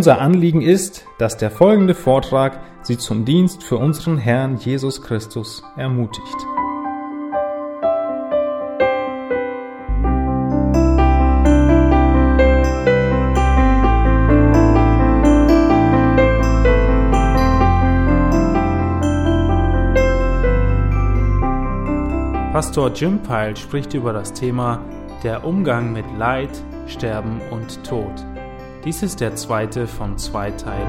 Unser Anliegen ist, dass der folgende Vortrag Sie zum Dienst für unseren Herrn Jesus Christus ermutigt. Pastor Jim Pyle spricht über das Thema der Umgang mit Leid, Sterben und Tod. Dies ist der zweite von zwei Teilen.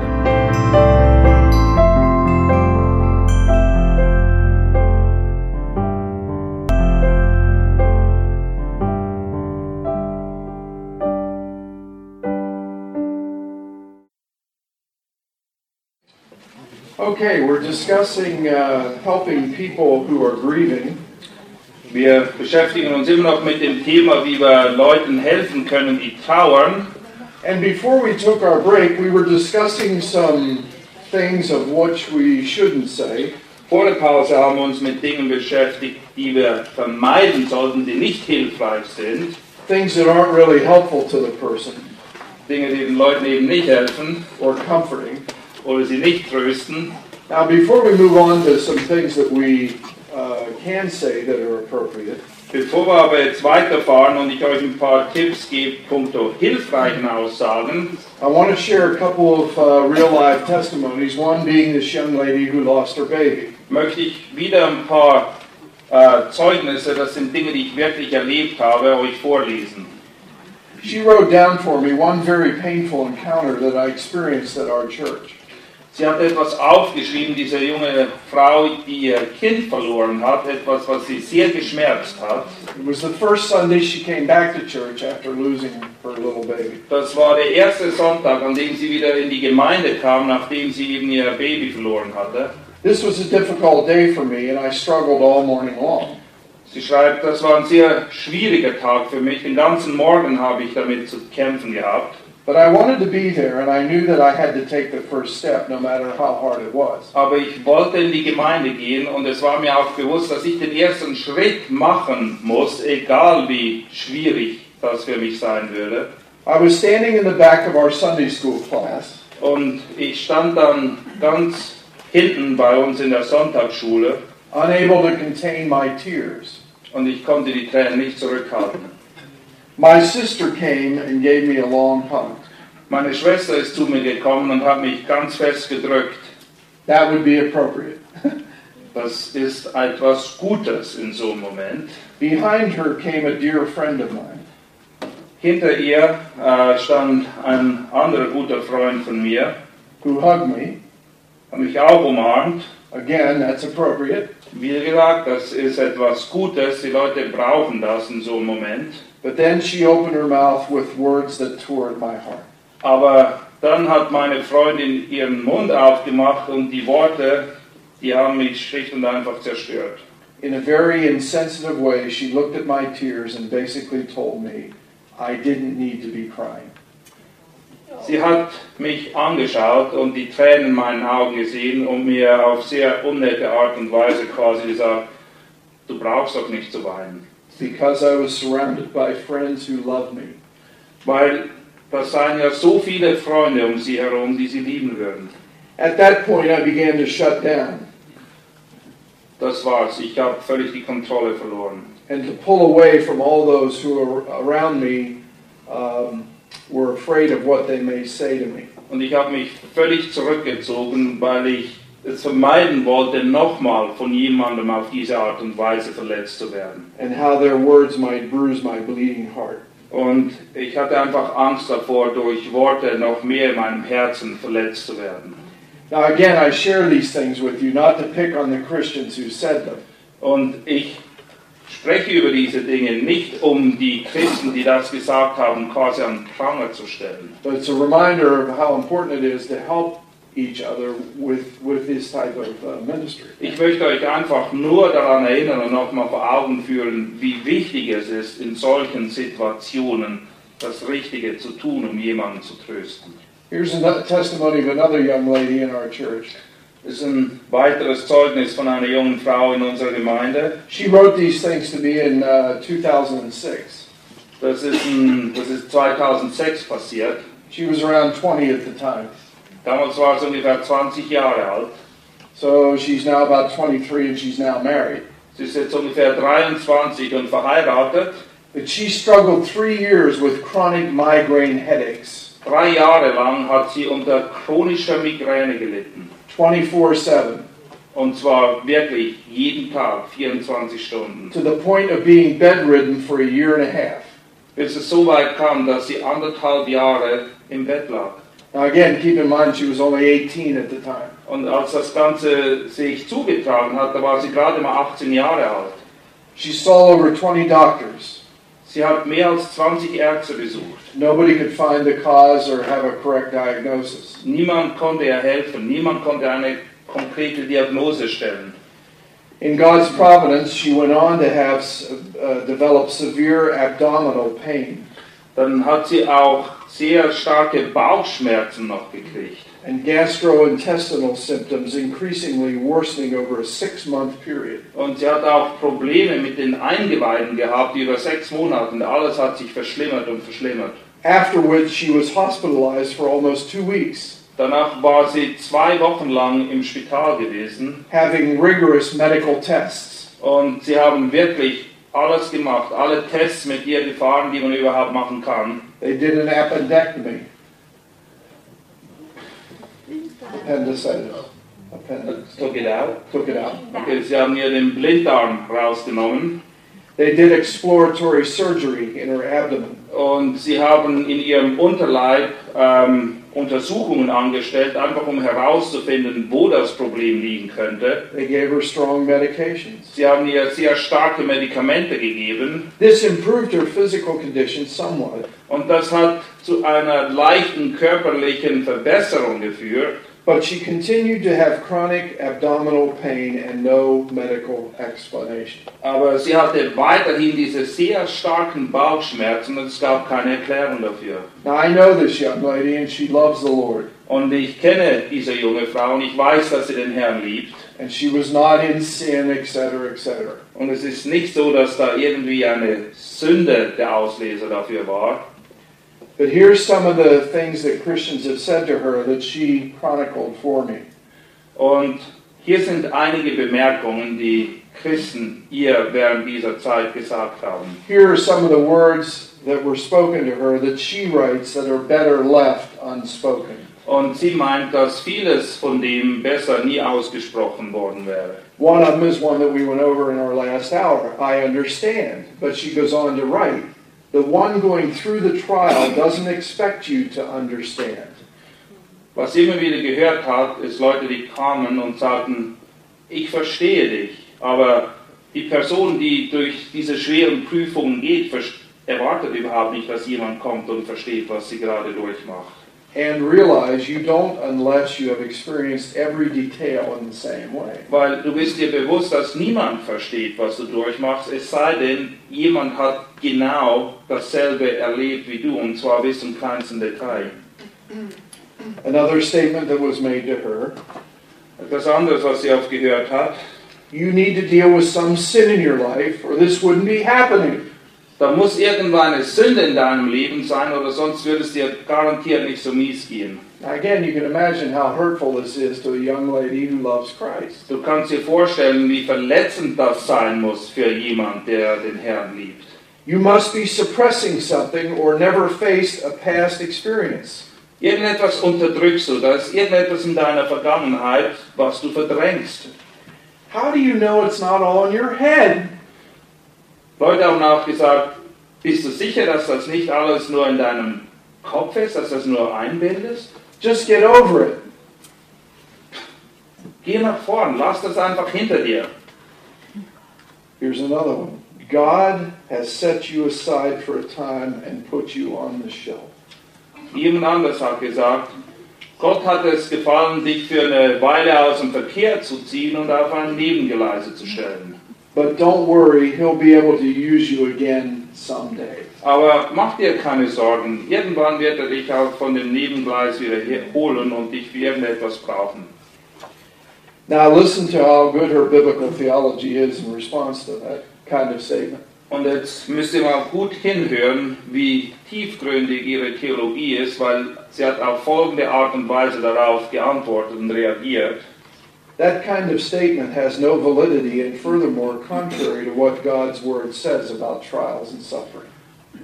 Okay, we're discussing uh, helping people who are grieving. Wir beschäftigen uns immer noch mit dem Thema, wie wir Leuten helfen können, die trauern. And before we took our break, we were discussing some things of which we shouldn't say. Vor der Pause haben wir uns mit Dingen beschäftigt, die wir vermeiden sollten, die nicht hilfreich sind. Things that aren't really helpful to the person Dinge, die den Leuten eben nicht helfen or comforting. oder sie nicht trösten. Now, before we move on to some things that we uh, can say that are appropriate, Bevor wir aber jetzt weiterfahren und ich euch ein paar Tipps gebe, punkto hilfreichen Aussagen, I want to share a couple of uh, real life testimonies. One being this young lady who lost her baby. möchte ich wieder ein paar äh, Zeugnisse, das sind Dinge, die ich wirklich erlebt habe, euch vorlesen. She wrote down for me one very painful encounter that I experienced at our church. Sie hat etwas aufgeschrieben, diese junge Frau, die ihr Kind verloren hat, etwas, was sie sehr geschmerzt hat. It was the first Sunday she came back to church after losing her little baby. Das war der erste Sonntag, an dem sie wieder in die Gemeinde kam, nachdem sie eben ihr Baby verloren hatte. This was a difficult day for me, and I struggled all morning long. Sie schreibt, das war ein sehr schwieriger Tag für mich. Den ganzen Morgen habe ich damit zu kämpfen gehabt. But I wanted to be there, and I knew that I had to take the first step, no matter how hard it was. Aber ich wollte in die Gemeinde gehen und es war mir auch bewusst, dass ich den ersten Schritt machen muss, egal wie schwierig das für mich sein würde. I was standing in the back of our Sunday school class, Und ich stand dann ganz hinten bei uns in der Sonntagsschule unable to contain my tears. und ich konnte die Tränen nicht zurückhalten. My sister came and gave me a long hug. Meine Schwester ist zu mir gekommen und hat mich ganz fest gedrückt. That would be appropriate. Das ist etwas Gutes in so einem Moment. Behind her came a dear friend of mine. Hinter ihr äh, stand ein anderer guter Freund von mir, who hugged me. hat mich auch umarmt. Again, that's appropriate. Wie gesagt, das ist etwas Gutes. Die Leute brauchen das in so einem Moment. But then she opened her mouth with words that tore at my heart. Aber dann hat meine Freundin ihren Mund aufgemacht und die Worte, die haben mich schlicht und einfach zerstört. In a very insensitive way, she looked at my tears and basically told me I didn't need to be crying. Sie hat mich angeschaut und die Tränen in meinen Augen gesehen und mir auf sehr unnette Art und Weise quasi gesagt, du brauchst doch nicht zu weinen. Because I was surrounded by friends who loved me. Weil das seien ja so viele Freunde um sie herum, die sie lieben würden. At that point, I began to shut down Das war's. Ich habe völlig die Kontrolle verloren. and to pull away from all those who are around me um, were afraid of what they may say to me. Und ich habe mich völlig zurückgezogen, weil ich vermeiden wollte, nochmal von jemandem auf diese Art und Weise verletzt zu werden. and how their words might bruise my bleeding heart. Und ich hatte einfach Angst davor, durch Worte noch mehr in meinem Herzen verletzt zu werden. Now, again, I share these things with you not to pick on the Christians who said them, Und ich spreche über diese Dinge nicht, um die Christen, die das gesagt haben, quasi an Pranger zu stellen. but it's a reminder of how important it is to help each other with, with this type of uh, ministry. Ich möchte euch einfach nur daran erinnern und nochmal vor Augen führen, wie wichtig es ist, in solchen Situationen das Richtige zu tun, um jemanden zu trösten. Here's a testimony of another young lady in our church. Ist ein weiteres Zeugnis von einer jungen Frau in unserer Gemeinde. She wrote these things to me in uh, 2006. Das ist, ein, das ist 2006 passiert. She was around 20 at the time. Damals war sie ungefähr 20 Jahre alt. So she's now about 23 and she's now married. Sie ist jetzt ungefähr 23 und verheiratet. But she struggled three years with chronic migraine headaches, Drei Jahre lang hat sie unter chronischer Migräne gelitten. 24 7, Und zwar wirklich jeden Tag, 24 Stunden. to the point of being bedridden for a year and a half. Bis es so weit kam, dass sie anderthalb Jahre im Bett lag. Now, again, keep in mind she was only 18 at the time. Und als das Ganze sich zugetragen hat, da war sie gerade mal 18 Jahre alt. She saw over 20 doctors. Sie hat mehr als 20 Ärzte besucht. Nobody could find the cause or have a correct diagnosis. Niemand konnte ihr helfen, niemand konnte eine konkrete Diagnose stellen. In God's providence, she went on to have uh, develop severe abdominal pain Dann hat sie auch sehr starke Bauchschmerzen noch gekriegt. and gastrointestinal symptoms increasingly worsening over a six month period. Und sie hat auch Probleme mit den Eingeweiden gehabt über sechs Monate. Und alles hat sich verschlimmert und verschlimmert. Afterwards, she was hospitalized for almost two weeks, Danach war sie zwei Wochen lang im Spital gewesen. having rigorous medical tests. Und sie haben wirklich alles gemacht, alle Tests mit ihr gefahren, die man überhaupt machen kann. They did an appendectomy. Appendicitis. Appendix. Took it out. Took it out. Okay, sie haben ihr den Blinddarm rausgenommen They did exploratory surgery in her abdomen. und sie haben in ihrem Unterleib ähm, Untersuchungen angestellt, einfach um herauszufinden, wo das Problem liegen könnte. They gave her strong medications. Sie haben ihr sehr starke Medikamente gegeben This improved her physical condition somewhat, und das hat zu einer leichten körperlichen Verbesserung geführt. But she continued to have chronic abdominal pain and no medical explanation. Aber sie hatte weiterhin diese sehr starken Bauchschmerzen und es gab keine Erklärung dafür. Now, I know this young lady, and she loves the Lord, Und ich kenne diese junge Frau und ich weiß, dass sie den Herrn liebt. and she was not in sin, etc., etc. Und es ist nicht so, dass da irgendwie eine Sünde der Auslöser dafür war. But here's some of the things that Christians have said to her that she chronicled for me. Und hier sind einige Bemerkungen, die Christen ihr während dieser Zeit gesagt haben. Here are some of the words that were spoken to her that she writes that are better left unspoken. Und sie meint, dass vieles von dem besser nie ausgesprochen worden wäre. One of them is one that we went over in our last hour. I understand. But she goes on to write The one going through the trial doesn't expect you to understand. Was immer wieder gehört hat, ist Leute, die kamen und sagten, ich verstehe dich, aber die Person, die durch diese schweren Prüfungen geht, erwartet überhaupt nicht, dass jemand kommt und versteht, was sie gerade durchmacht. And realize you don't unless you have experienced every detail in the same way. Weil du bist dir bewusst, dass niemand versteht, was du durchmachst, es sei denn, jemand hat genau dasselbe erlebt wie du, und zwar bis zum kleinsten Detail. Another statement that was made to her Etwas anderes, was sie oft gehört hat, you need to deal with some sin in your life, or this wouldn't be happening. Da muss irgendwann eine Sünde in deinem Leben sein oder sonst würde es dir garantiert nicht so mies gehen. Again, you can imagine how hurtful this is to a young lady who loves Christ. Du kannst dir vorstellen, wie verletzend das sein muss für jemand, der den Herrn liebt. You must be suppressing something or never faced a past experience. Irgendetwas unterdrückst du, da ist irgendetwas in deiner Vergangenheit, was du verdrängst. How do you know it's not all in your head? Leute haben auch gesagt, bist du sicher, dass das nicht alles nur in deinem Kopf ist, dass das nur einbildest? Just get over it. Geh nach vorn, lass das einfach hinter dir. Here's another one. God has set you aside for a time and put you on the shelf. Jemand anders hat gesagt, Gott hat es gefallen, dich für eine Weile aus dem Verkehr zu ziehen und auf ein Nebengeleise zu stellen. But don't worry, he'll be able to use you again someday. Aber mach dir keine Sorgen, irgendwann wird er dich auch von dem Nebengleis wieder holen und dich für irgendetwas brauchen. Now listen to how good her biblical theology is in response to that kind of statement. Und jetzt müsst ihr mal gut hinhören, wie tiefgründig ihre Theologie ist, weil sie hat auf folgende Art und Weise darauf geantwortet und reagiert. That kind of statement has no validity and furthermore contrary to what God's word says about trials and suffering.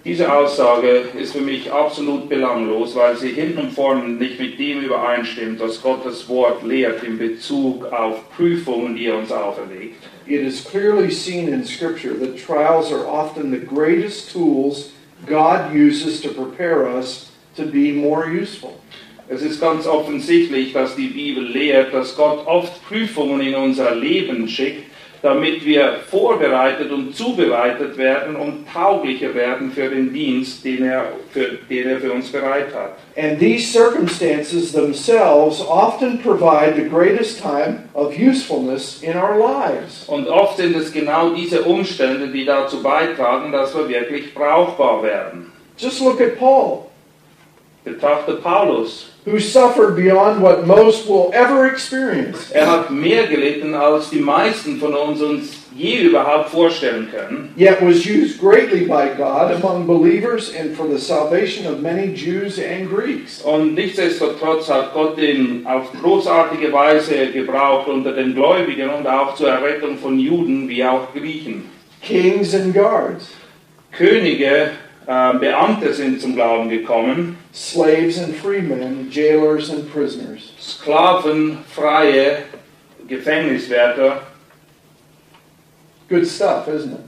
Diese Aussage ist für mich absolut belanglos, weil sie hinten und vorne nicht mit dem übereinstimmt, was Gottes Wort lehrt in Bezug auf Prüfungen, die er uns auferlegt. It is clearly seen in Scripture that trials are often the greatest tools God uses to prepare us to be more useful. Es ist ganz offensichtlich, dass die Bibel lehrt, dass Gott oft Prüfungen in unser Leben schickt, damit wir vorbereitet und zubereitet werden und tauglicher werden für den Dienst, den er für, den er für uns bereit hat. And these circumstances themselves often provide the greatest time of usefulness in our lives. Und oft sind es genau diese Umstände, die dazu beitragen, dass wir wirklich brauchbar werden. Just look at Paul, Betrachte Paulus. Who suffered beyond what most will ever experience. Er hat mehr gelitten, als die meisten von uns uns je überhaupt vorstellen können. yet was used greatly by God among believers and for the salvation of many Jews and Greeks. Und nichtsdestotrotz hat Gott ihn auf großartige Weise gebraucht unter den Gläubigen und auch zur Errettung von Juden wie auch Griechen. Kings and guards, Könige, äh, Beamte sind zum Glauben gekommen, slaves and freemen, jailers and prisoners. Sklaven, Freie, Gefängniswärter. Good stuff, isn't it?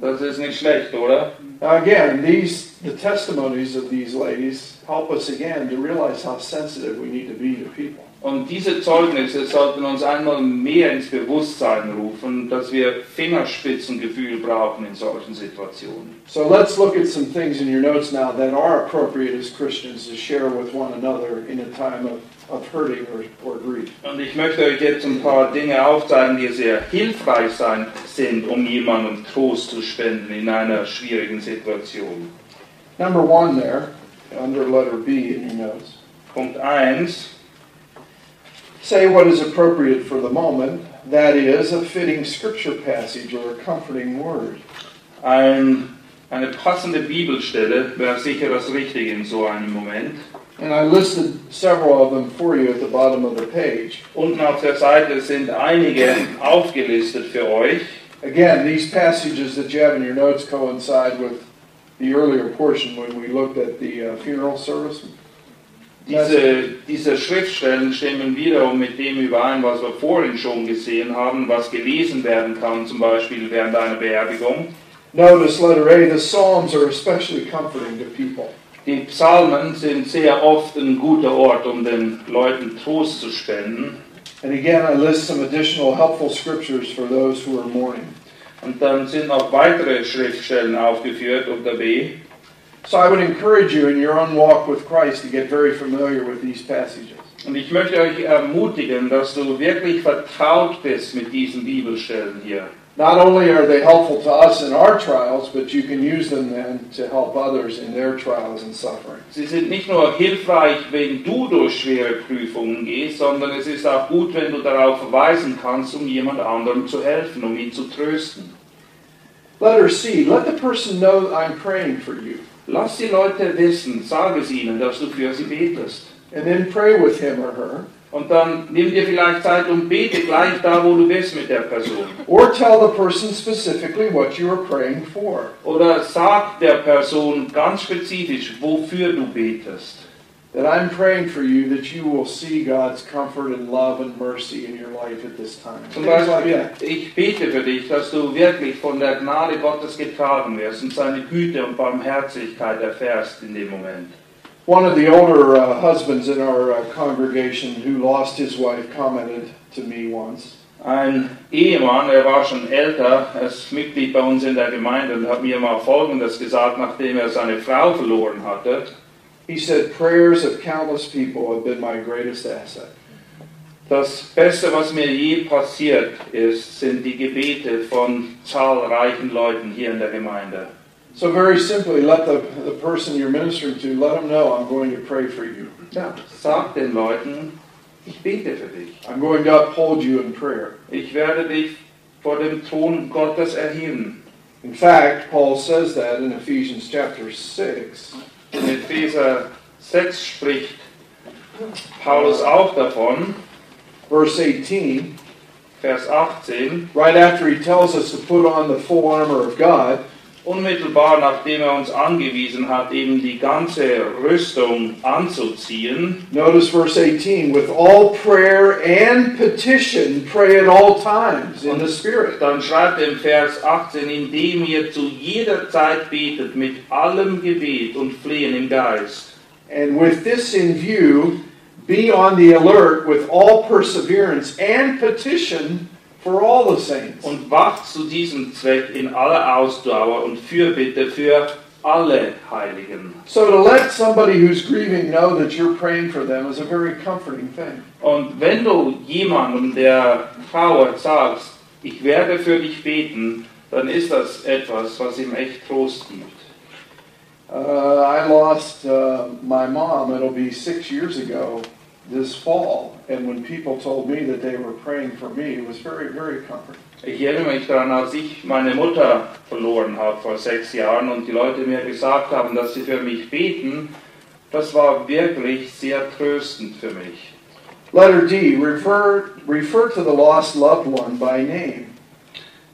Das ist nicht schlecht, oder? Now again, these the testimonies of these ladies help us again to realize how sensitive we need to be to people. Und diese Zeugnisse sollten uns einmal mehr ins Bewusstsein rufen, dass wir Fingerspitzengefühl brauchen in solchen Situationen. So let's look at some things in your notes now that are appropriate as Christians to share with one another in a time of, of hurting or, or grief. Und ich möchte euch jetzt ein paar Dinge aufzeigen, die sehr hilfreich sein, sind, um jemandem Trost zu spenden in einer schwierigen Situation. Number one there, under letter B in your notes. Punkt 1. Say what is appropriate for the moment, that is, a fitting scripture passage or a comforting word. Ein, eine passende Bibelstelle wäre sicher das Richtige in so einem Moment. And I listed several of them for you at the bottom of the page. Unten auf der Seite sind einige aufgelistet für euch. Again, these passages that you have in your notes coincide with the earlier portion when we looked at the uh, funeral service. Diese, diese Schriftstellen stimmen wiederum mit dem überein, was wir vorhin schon gesehen haben, was gelesen werden kann, zum Beispiel während einer Beerdigung. Notice letter A, the Psalms are especially comforting to people. Die Psalmen sind sehr oft ein guter Ort, um den Leuten Trost zu spenden. And again, I list some additional helpful scriptures for those who are mourning. Und dann sind noch weitere Schriftstellen aufgeführt unter B. So I would encourage you in your own walk with Christ to get very familiar with these passages. Und ich möchte euch ermutigen, dass du wirklich vertraut bist mit diesen Bibelstellen hier. Not only are they helpful to us in our trials, but you can use them then to help others in their trials and suffering. Sie sind nicht nur hilfreich, wenn du durch schwere Prüfungen gehst, sondern es ist auch gut, wenn du darauf verweisen kannst, um jemand anderem zu helfen, um ihn zu trösten. Letter C, let the person know I'm praying for you. Lass die Leute wissen, sag es ihnen, dass du für sie betest. And then pray with him or her Und dann nimm dir vielleicht Zeit und bete gleich da, wo du bist mit der Person. Or tell the person specifically what you are praying for. Oder sag der Person ganz spezifisch, wofür du betest. That I'm praying for you that you will see God's comfort and love and mercy in your life at this time. Zum Beispiel, ich bete für dich, dass du wirklich von der Gnade Gottes getragen wirst und seine Güte und Barmherzigkeit erfährst in dem Moment. One of the older uh, husbands in our uh, congregation who lost his wife commented to me once. Ein Ehemann, er war schon älter, er ist Mitglied bei uns in der Gemeinde und hat mir mal Folgendes gesagt, nachdem er seine Frau verloren hatte. He said, Prayers of countless people have been my greatest asset. Das Beste, was mir je passiert ist, sind die Gebete von zahlreichen Leuten hier in der Gemeinde. So, very simply, let the, the person you're ministering to let them know I'm going to pray for you. Ja, sag den Leuten, ich bete für dich. I'm going to uphold you in prayer. Ich werde dich vor dem Thron Gottes erheben. In fact, Paul says that in Ephesians chapter 6. In Epheser 6 spricht Paulus auch davon, verse 18, Vers 18, right after he tells us to put on the full armor of God, unmittelbar nachdem er uns angewiesen hat, eben die ganze Rüstung anzuziehen, notice verse 18, with all prayer and petition, pray at all times in the Spirit. dann schreibt er im Vers 18, indem ihr zu jeder Zeit betet mit allem Gebet und Flehen im Geist. And with this in view, be on the alert with all perseverance and petition for all the saints. Und wacht zu diesem Zweck in aller Ausdauer und Fürbitte für alle Heiligen. So to let somebody who's grieving know that you're praying for them is a very comforting thing. Und wenn du jemandem, der trauert, sagst, ich werde für dich beten, dann ist das etwas, was ihm echt Trost gibt. Uh, I lost uh, my mom, it'll be six years ago this fall. And when people told me that they were praying for me, it was very, very comforting. Ich erinnere mich daran, als ich meine Mutter verloren habe vor sechs Jahren und die Leute mir gesagt haben, dass sie für mich beten, das war wirklich sehr tröstend für mich. Letter D, refer, refer to the lost loved one by name.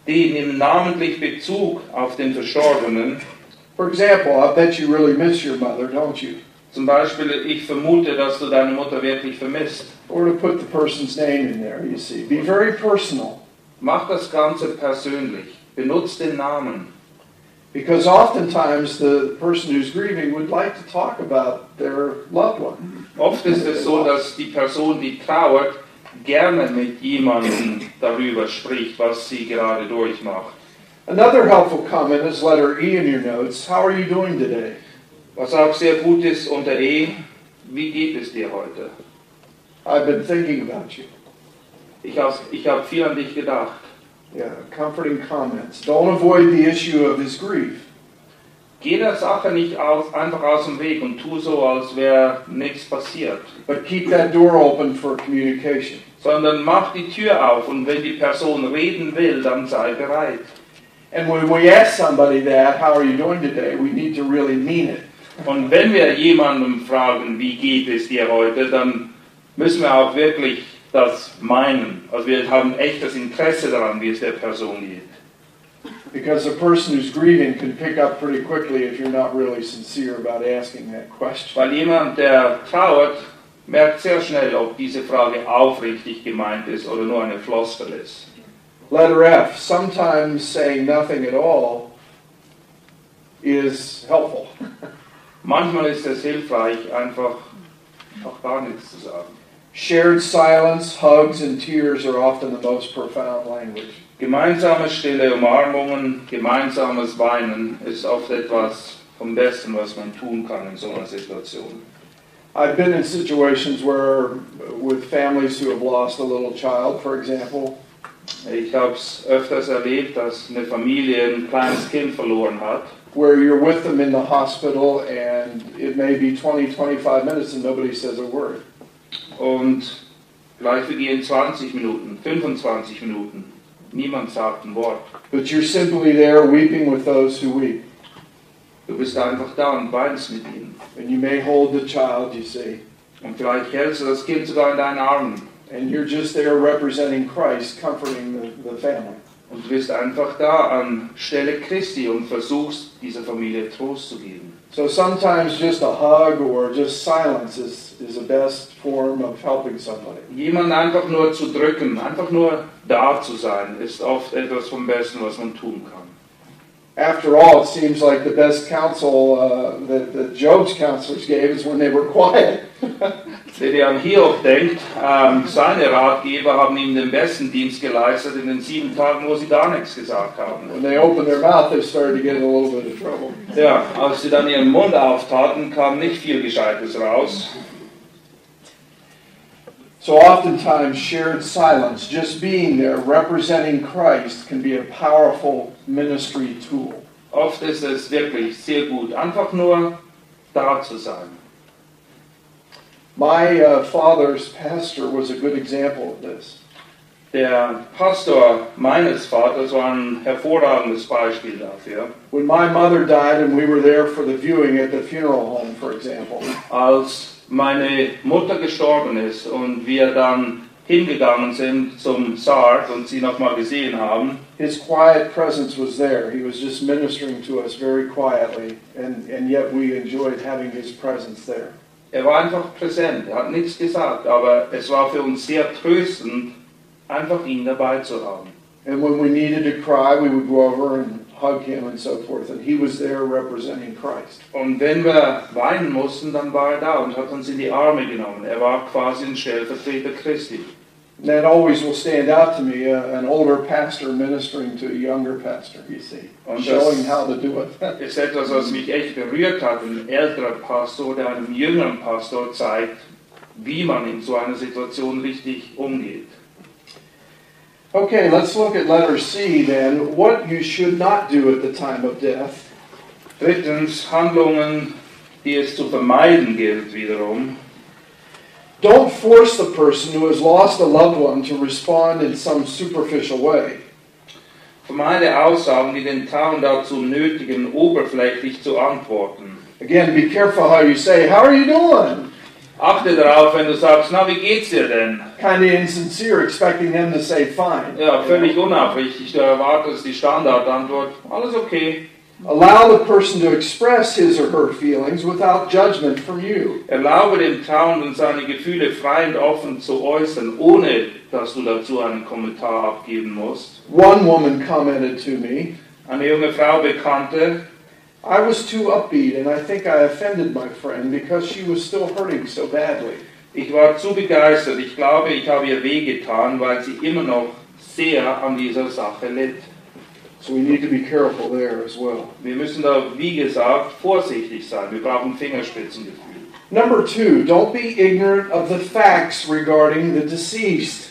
Die nehmen namentlich Bezug auf den Verstorbenen. For example, I bet you really miss your mother, don't you? Zum Beispiel, ich vermute, dass du deine Mutter wirklich vermisst. Or to put the person's name in there, you see. Be very personal. Mach das Ganze persönlich. Benutzt den Namen. Because oftentimes the person who's grieving would like to talk about their loved one. Oft ist es so, dass die Person, die trauert, gerne mit jemandem darüber spricht, was sie gerade durchmacht. Another helpful comment is letter E in your notes. How are you doing today? Was auch sehr gut ist unter E, wie geht es dir heute? I've been thinking about you. Ich habe ich hab viel an dich gedacht. Yeah, comforting comments. Don't avoid the issue of his grief. Geh der Sache nicht aus, einfach aus dem Weg und tu so, als wäre nichts passiert. But keep that door open for communication. Sondern mach die Tür auf und wenn die Person reden will, dann sei bereit. And when we ask somebody that, how are you doing today, we need to really mean it. Und wenn wir jemandem fragen, wie geht es dir heute, dann müssen wir auch wirklich das meinen. Also wir haben echtes Interesse daran, wie es der Person geht. Because a person who's grieving can pick up pretty quickly if you're not really sincere about asking that question. Weil jemand, der trauert, merkt sehr schnell, ob diese Frage aufrichtig gemeint ist oder nur eine Floskel ist. Letter F. Sometimes saying nothing at all is helpful. Manchmal ist es hilfreich, einfach auch gar nichts zu sagen. Shared silence, hugs, and tears are often the most profound language. Gemeinsame stille Umarmungen, gemeinsames Weinen ist oft etwas vom Besten, was man tun kann in so einer Situation. I've been in situations where, with families who have lost a little child, for example, Ich habe es öfters erlebt, dass eine Familie ein kleines Kind verloren hat where you're with them in the hospital and it may be 20, 25 minutes and nobody says a word. und vielleicht vergehen 20 Minuten, 25 Minuten. Niemand sagt ein Wort. But you're simply there weeping with those who weep. Du bist einfach da und weinst mit ihnen. And you may hold the child, you see. Und vielleicht hältst du das Kind sogar in deinen Armen. and you're just there representing Christ, comforting the, the family. Und du bist einfach da an Stelle Christi und versuchst, dieser Familie Trost zu geben. So sometimes just a hug or just silence is, is the best form of helping somebody. Jemanden einfach nur zu drücken, einfach nur da zu sein, ist oft etwas vom Besten, was man tun kann. After all, it seems like the best counsel uh, that, that Job's counselors gave is when they were quiet. Wenn ihr an Hiob denkt, ähm, seine Ratgeber haben ihm den besten Dienst geleistet in den sieben Tagen, wo sie gar nichts gesagt haben. When they opened their mouth, they started to get in a little bit of trouble. Ja, als sie dann ihren Mund auftaten, kam nicht viel Gescheites raus. So oftentimes, shared silence, just being there, representing Christ, can be a powerful ministry tool. Oft ist es wirklich sehr gut, einfach nur da zu sein. My uh, father's pastor was a good example of this. Der Pastor meines Vaters war ein hervorragendes Beispiel dafür. When my mother died and we were there for the viewing at the funeral home, for example, Als meine Mutter gestorben ist und wir dann hingegangen sind zum Sarg und sie nochmal gesehen haben, his quiet presence was there. He was just ministering to us very quietly, and, and yet we enjoyed having his presence there. Er war einfach präsent, er hat nichts gesagt, aber es war für uns sehr tröstend, einfach ihn dabei zu haben. And when we needed to cry, we would go over and hug him and so forth, and he was there representing Christ. Und wenn wir weinen mussten, dann war er da und hat uns in die Arme genommen. Er war quasi ein Stellvertreter Christi. That always will stand out to me, uh, an older pastor ministering to a younger pastor, you see, Und showing how to do it. ist etwas, was mich echt berührt hat. Ein älterer Pastor, der einem jüngeren Pastor zeigt, wie man in so einer Situation richtig umgeht. Okay, let's look at letter C then. What you should not do at the time of death. Drittens, Handlungen, die es zu vermeiden gilt wiederum. Don't force the person who has lost a loved one to respond in some superficial way. Vermeide Aussagen, die den Town dazu nötigen, oberflächlich zu antworten. Again, be careful how you say, How are you doing? Achte darauf, wenn du sagst, na, wie geht's dir denn? Kind of insincere, expecting them to say fine. Ja, völlig unaufrichtig. Du erwartest die Standardantwort, alles okay. Allow the person to express his or her feelings without judgment from you. Erlaube dem Townsend seine Gefühle frei und offen zu äußern, ohne dass du dazu einen Kommentar abgeben musst. One woman commented to me, Eine junge Frau bekannte, I was too upbeat and I think I offended my friend because she was still hurting so badly. ich war zu begeistert. Ich glaube, ich habe ihr wehgetan, weil sie immer noch sehr an dieser Sache litt. So we need to be careful there as well. Wir müssen da, wie gesagt, vorsichtig sein. Wir brauchen Fingerspitzengefühl. Number two, don't be ignorant of the facts regarding the deceased.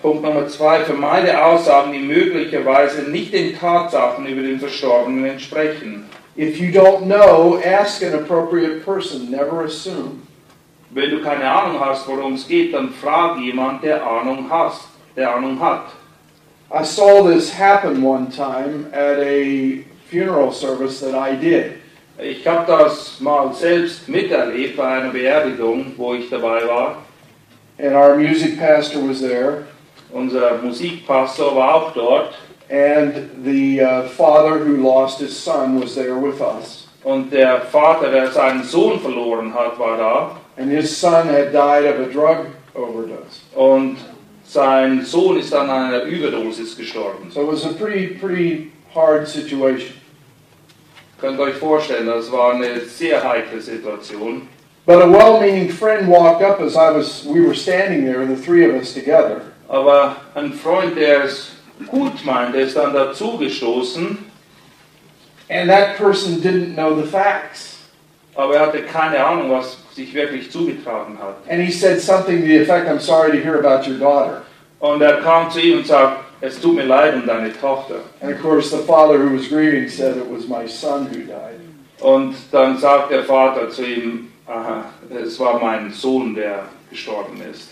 Punkt Nummer zwei, vermeide Aussagen, die möglicherweise nicht den Tatsachen über den Verstorbenen entsprechen. If you don't know, ask an appropriate person. Never assume. Wenn du keine Ahnung hast, worum es geht, dann frag jemand, der Ahnung hast, der Ahnung hat. I saw this happen one time at a funeral service that I did. Ich habe das mal selbst miterlebt bei einer Beerdigung, wo ich dabei war. And our music pastor was there, Unser Musikpastor war auch dort and the uh, father who lost his son was there with us. und der Vater, der seinen Sohn verloren hat, war da And his son had died of a drug overdose. und sein Sohn ist an einer Überdosis gestorben. So it was a pretty, pretty hard situation. Könnt ihr euch vorstellen, das war eine sehr heikle Situation. But a well-meaning friend walked up as I was, we were standing there, the three of us together. Aber ein Freund, der es gut meint, der ist dann dazugestoßen, And that person didn't know the facts. aber er hatte keine Ahnung, was sich wirklich zugetragen hat. And he said something to the effect, I'm sorry to hear about your daughter. Und er kam zu ihm und sagte, es tut mir leid um deine Tochter. And of course, the father who was grieving said it was my son who died. Und dann sagt der Vater zu ihm, aha, es war mein Sohn, der gestorben ist.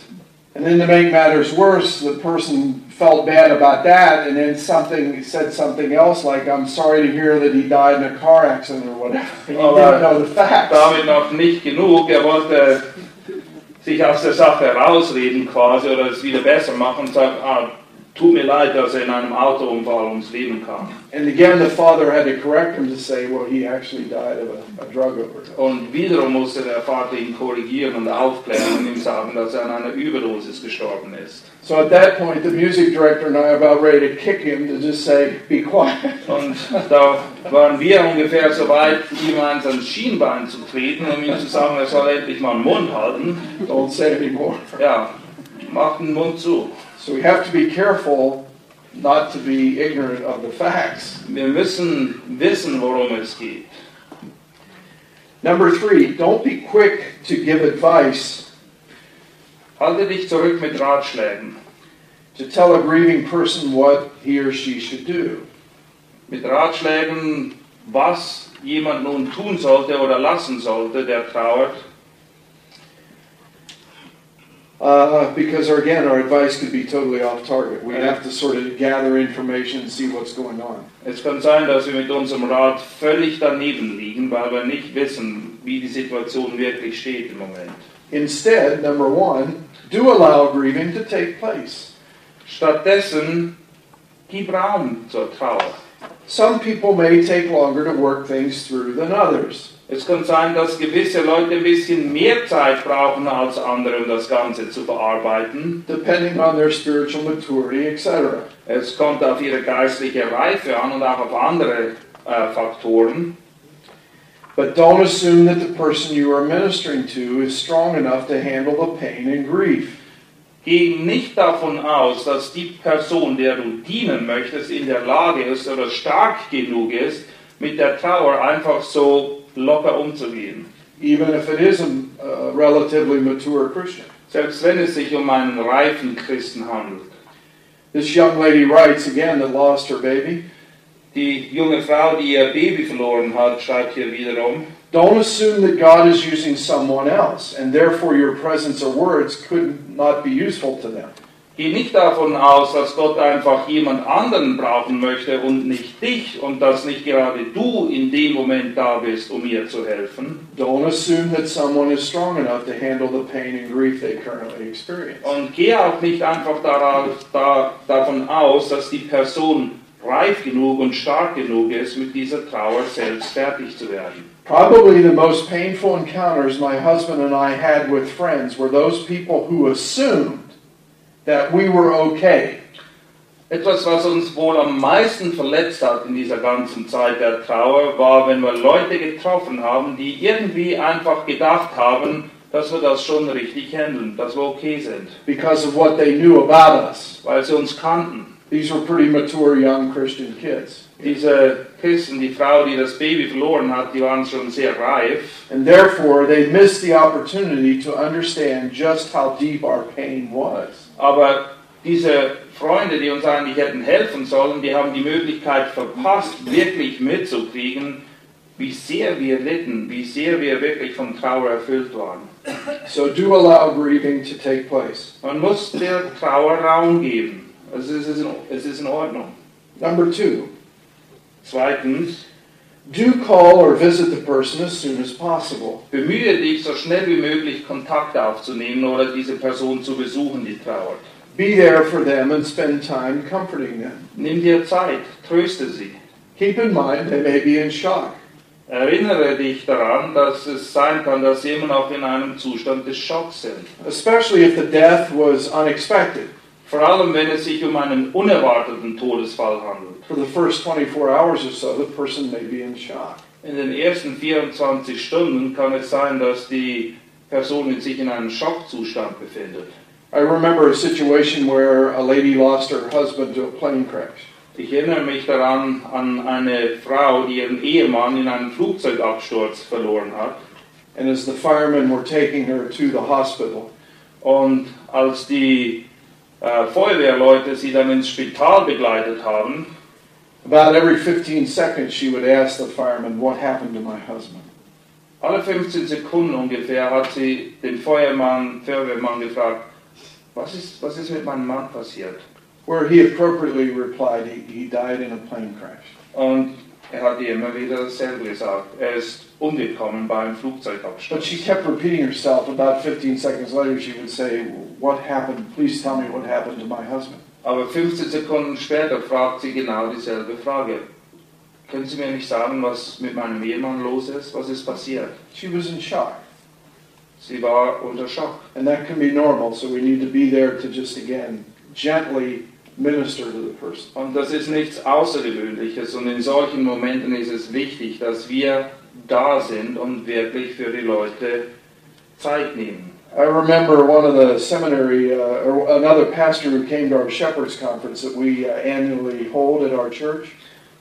And then to make matters worse, the person felt bad about that and then something said something else like, I'm sorry to hear that he died in a car accident or whatever. He Oh, didn't know the facts. Damit noch nicht genug, er wollte sich aus der Sache rausreden quasi oder es wieder besser machen und sagt, ah, tut mir leid, dass er in einem Autounfall ums Leben kam. And again, the father had to correct him to say, well, he actually died of a, a drug overdose. Und wiederum musste der Vater ihn korrigieren und aufklären und ihm sagen, dass er an einer Überdosis gestorben ist. So at that point, the music director and I are about ready to kick him to just say, be quiet. Und da waren wir ungefähr so weit, ihm ans Schienbein zu treten, um ihm zu sagen, er soll endlich mal den Mund halten. Don't say anymore. Ja, mach den Mund zu. So we have to be careful not to be ignorant of the facts. Wir müssen wissen, worum es geht. Number three, don't be quick to give advice Halte dich zurück mit Ratschlägen. to tell a grieving person what he or she should do. Mit Ratschlägen, was jemand nun tun sollte oder lassen sollte, der trauert. Uh, because, our, again, our advice could be totally off target. We have to sort of gather information and see what's going on. Es kann sein, dass wir mit unserem Rat völlig daneben liegen, weil wir nicht wissen, wie die Situation wirklich steht im Moment. Instead, number one, do allow grieving to take place. Stattdessen gib Raum zur Trauer. Some people may take longer to work things through than others. Es kann sein, dass gewisse Leute ein bisschen mehr Zeit brauchen als andere, um das Ganze zu bearbeiten. depending on their spiritual maturity, etc. Es kommt auf ihre geistliche Reife an und auch auf andere äh, Faktoren. But don't assume that the person you are ministering to is strong enough to handle the pain and grief. Geh nicht davon aus, dass die Person, der du dienen möchtest, in der Lage ist oder stark genug ist, mit der Trauer einfach so locker umzugehen. even if it is a, relatively mature Christian. Selbst wenn es sich um einen reifen Christen handelt. This young lady writes again that lost her baby. Die junge Frau, die ihr Baby verloren hat, schreibt hier wiederum, Don't assume that God is using someone else, and therefore your presence or words could not be useful to them. Geh nicht davon aus, dass Gott einfach jemand anderen brauchen möchte und nicht dich und dass nicht gerade du in dem Moment da bist, um ihr zu helfen. Don't assume that someone is strong enough to handle the pain and grief they currently experience. Und geh auch nicht einfach darauf, da, davon aus, dass die Person reif genug und stark genug ist, mit dieser Trauer selbst fertig zu werden. Probably the most painful encounters my husband and I had with friends were those people who assumed that we were okay. Etwas, was uns wohl am meisten verletzt hat in dieser ganzen Zeit der Trauer, war, wenn wir Leute getroffen haben, die irgendwie einfach gedacht haben, dass wir das schon richtig handeln, dass wir okay sind, because of what they knew about us. weil sie uns kannten. These were pretty mature young Christian kids. Diese Christen, die Frau, die das Baby verloren hat, die waren schon sehr reif. And therefore, they missed the opportunity to understand just how deep our pain was. Aber diese Freunde, die uns eigentlich hätten helfen sollen, die haben die Möglichkeit verpasst, wirklich mitzukriegen, wie sehr wir litten, wie sehr wir wirklich von Trauer erfüllt waren. So do allow grieving to take place. Man muss der Trauer Raum geben. Es ist, in- es ist in Ordnung. Number two, Zweitens, do call or visit the person as soon as possible. bemühe dich, so schnell wie möglich Kontakt aufzunehmen oder diese Person zu besuchen, die trauert. Be there for them and spend time comforting them. Nimm dir Zeit, tröste sie. Keep in mind they may be in shock. Erinnere dich daran, dass es sein kann, dass sie immer noch in einem Zustand des Schocks sind. especially if the death was unexpected. Vor allem, wenn es sich um einen unerwarteten Todesfall handelt. For the first 24 hours or so, the person may be in shock. In den ersten 24 Stunden kann es sein, dass die Person sich in einem Schockzustand befindet. I remember a situation where a lady lost her husband to a plane crash. Ich erinnere mich daran an eine Frau, die ihren Ehemann in einem Flugzeugabsturz verloren hat. And as the firemen were taking her to the hospital, Und als die Äh, Feuerwehrleute sie dann ins Spital begleitet haben, about every 15 seconds she would ask the fireman, What happened to my husband? alle 15 Sekunden ungefähr hat sie den Feuermann, Feuerwehrmann gefragt, was ist, was ist mit meinem Mann passiert? Where he appropriately replied, He, he died in a plane crash. Und Er hat ihr immer wieder dasselbe gesagt. Er ist umgekommen beim But Flugzeugabsturz. she kept repeating herself. About 15 seconds later, she would say, What happened? Please tell me what happened to my husband. Aber 15 Sekunden später fragt sie genau dieselbe Frage. Können Sie mir nicht sagen, was mit meinem Ehemann los ist? Was ist passiert? She was in shock. Sie war unter Schock. And that can be normal, so we need to be there to just, again, gently minister to the person. Und das ist nichts Außergewöhnliches. Und in solchen Momenten ist es wichtig, dass wir da sind und wirklich für die Leute Zeit nehmen. I remember one of the seminary, uh, or another pastor who came to our Shepherds Conference that we uh, annually hold at our church.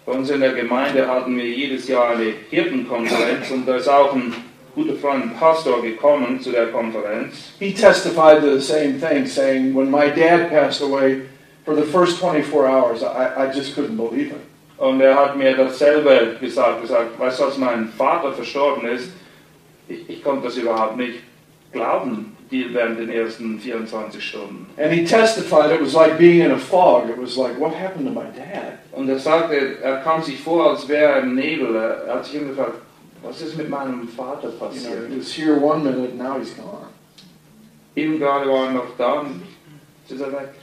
Bei uns in der Gemeinde hatten wir jedes Jahr eine Hirtenkonferenz und da ist auch ein guter Freund, Pastor, gekommen zu der Konferenz. He testified to the same thing, saying, When my dad passed away, for the first 24 hours, I, I just couldn't believe it. Und er hat mir dasselbe gesagt, gesagt, weißt du, als mein Vater verstorben ist, ich, ich konnte das überhaupt nicht glauben, die während den ersten 24 Stunden. And he testified it was like being in a fog. It was like, What happened to my dad? Und er sagte, er kam sich vor, als wäre er im Nebel. Er hat sich gefragt, was ist mit meinem Vater You know, passiert? he was here one minute, now he's gone. Eben gerade war er noch da und ist er weg.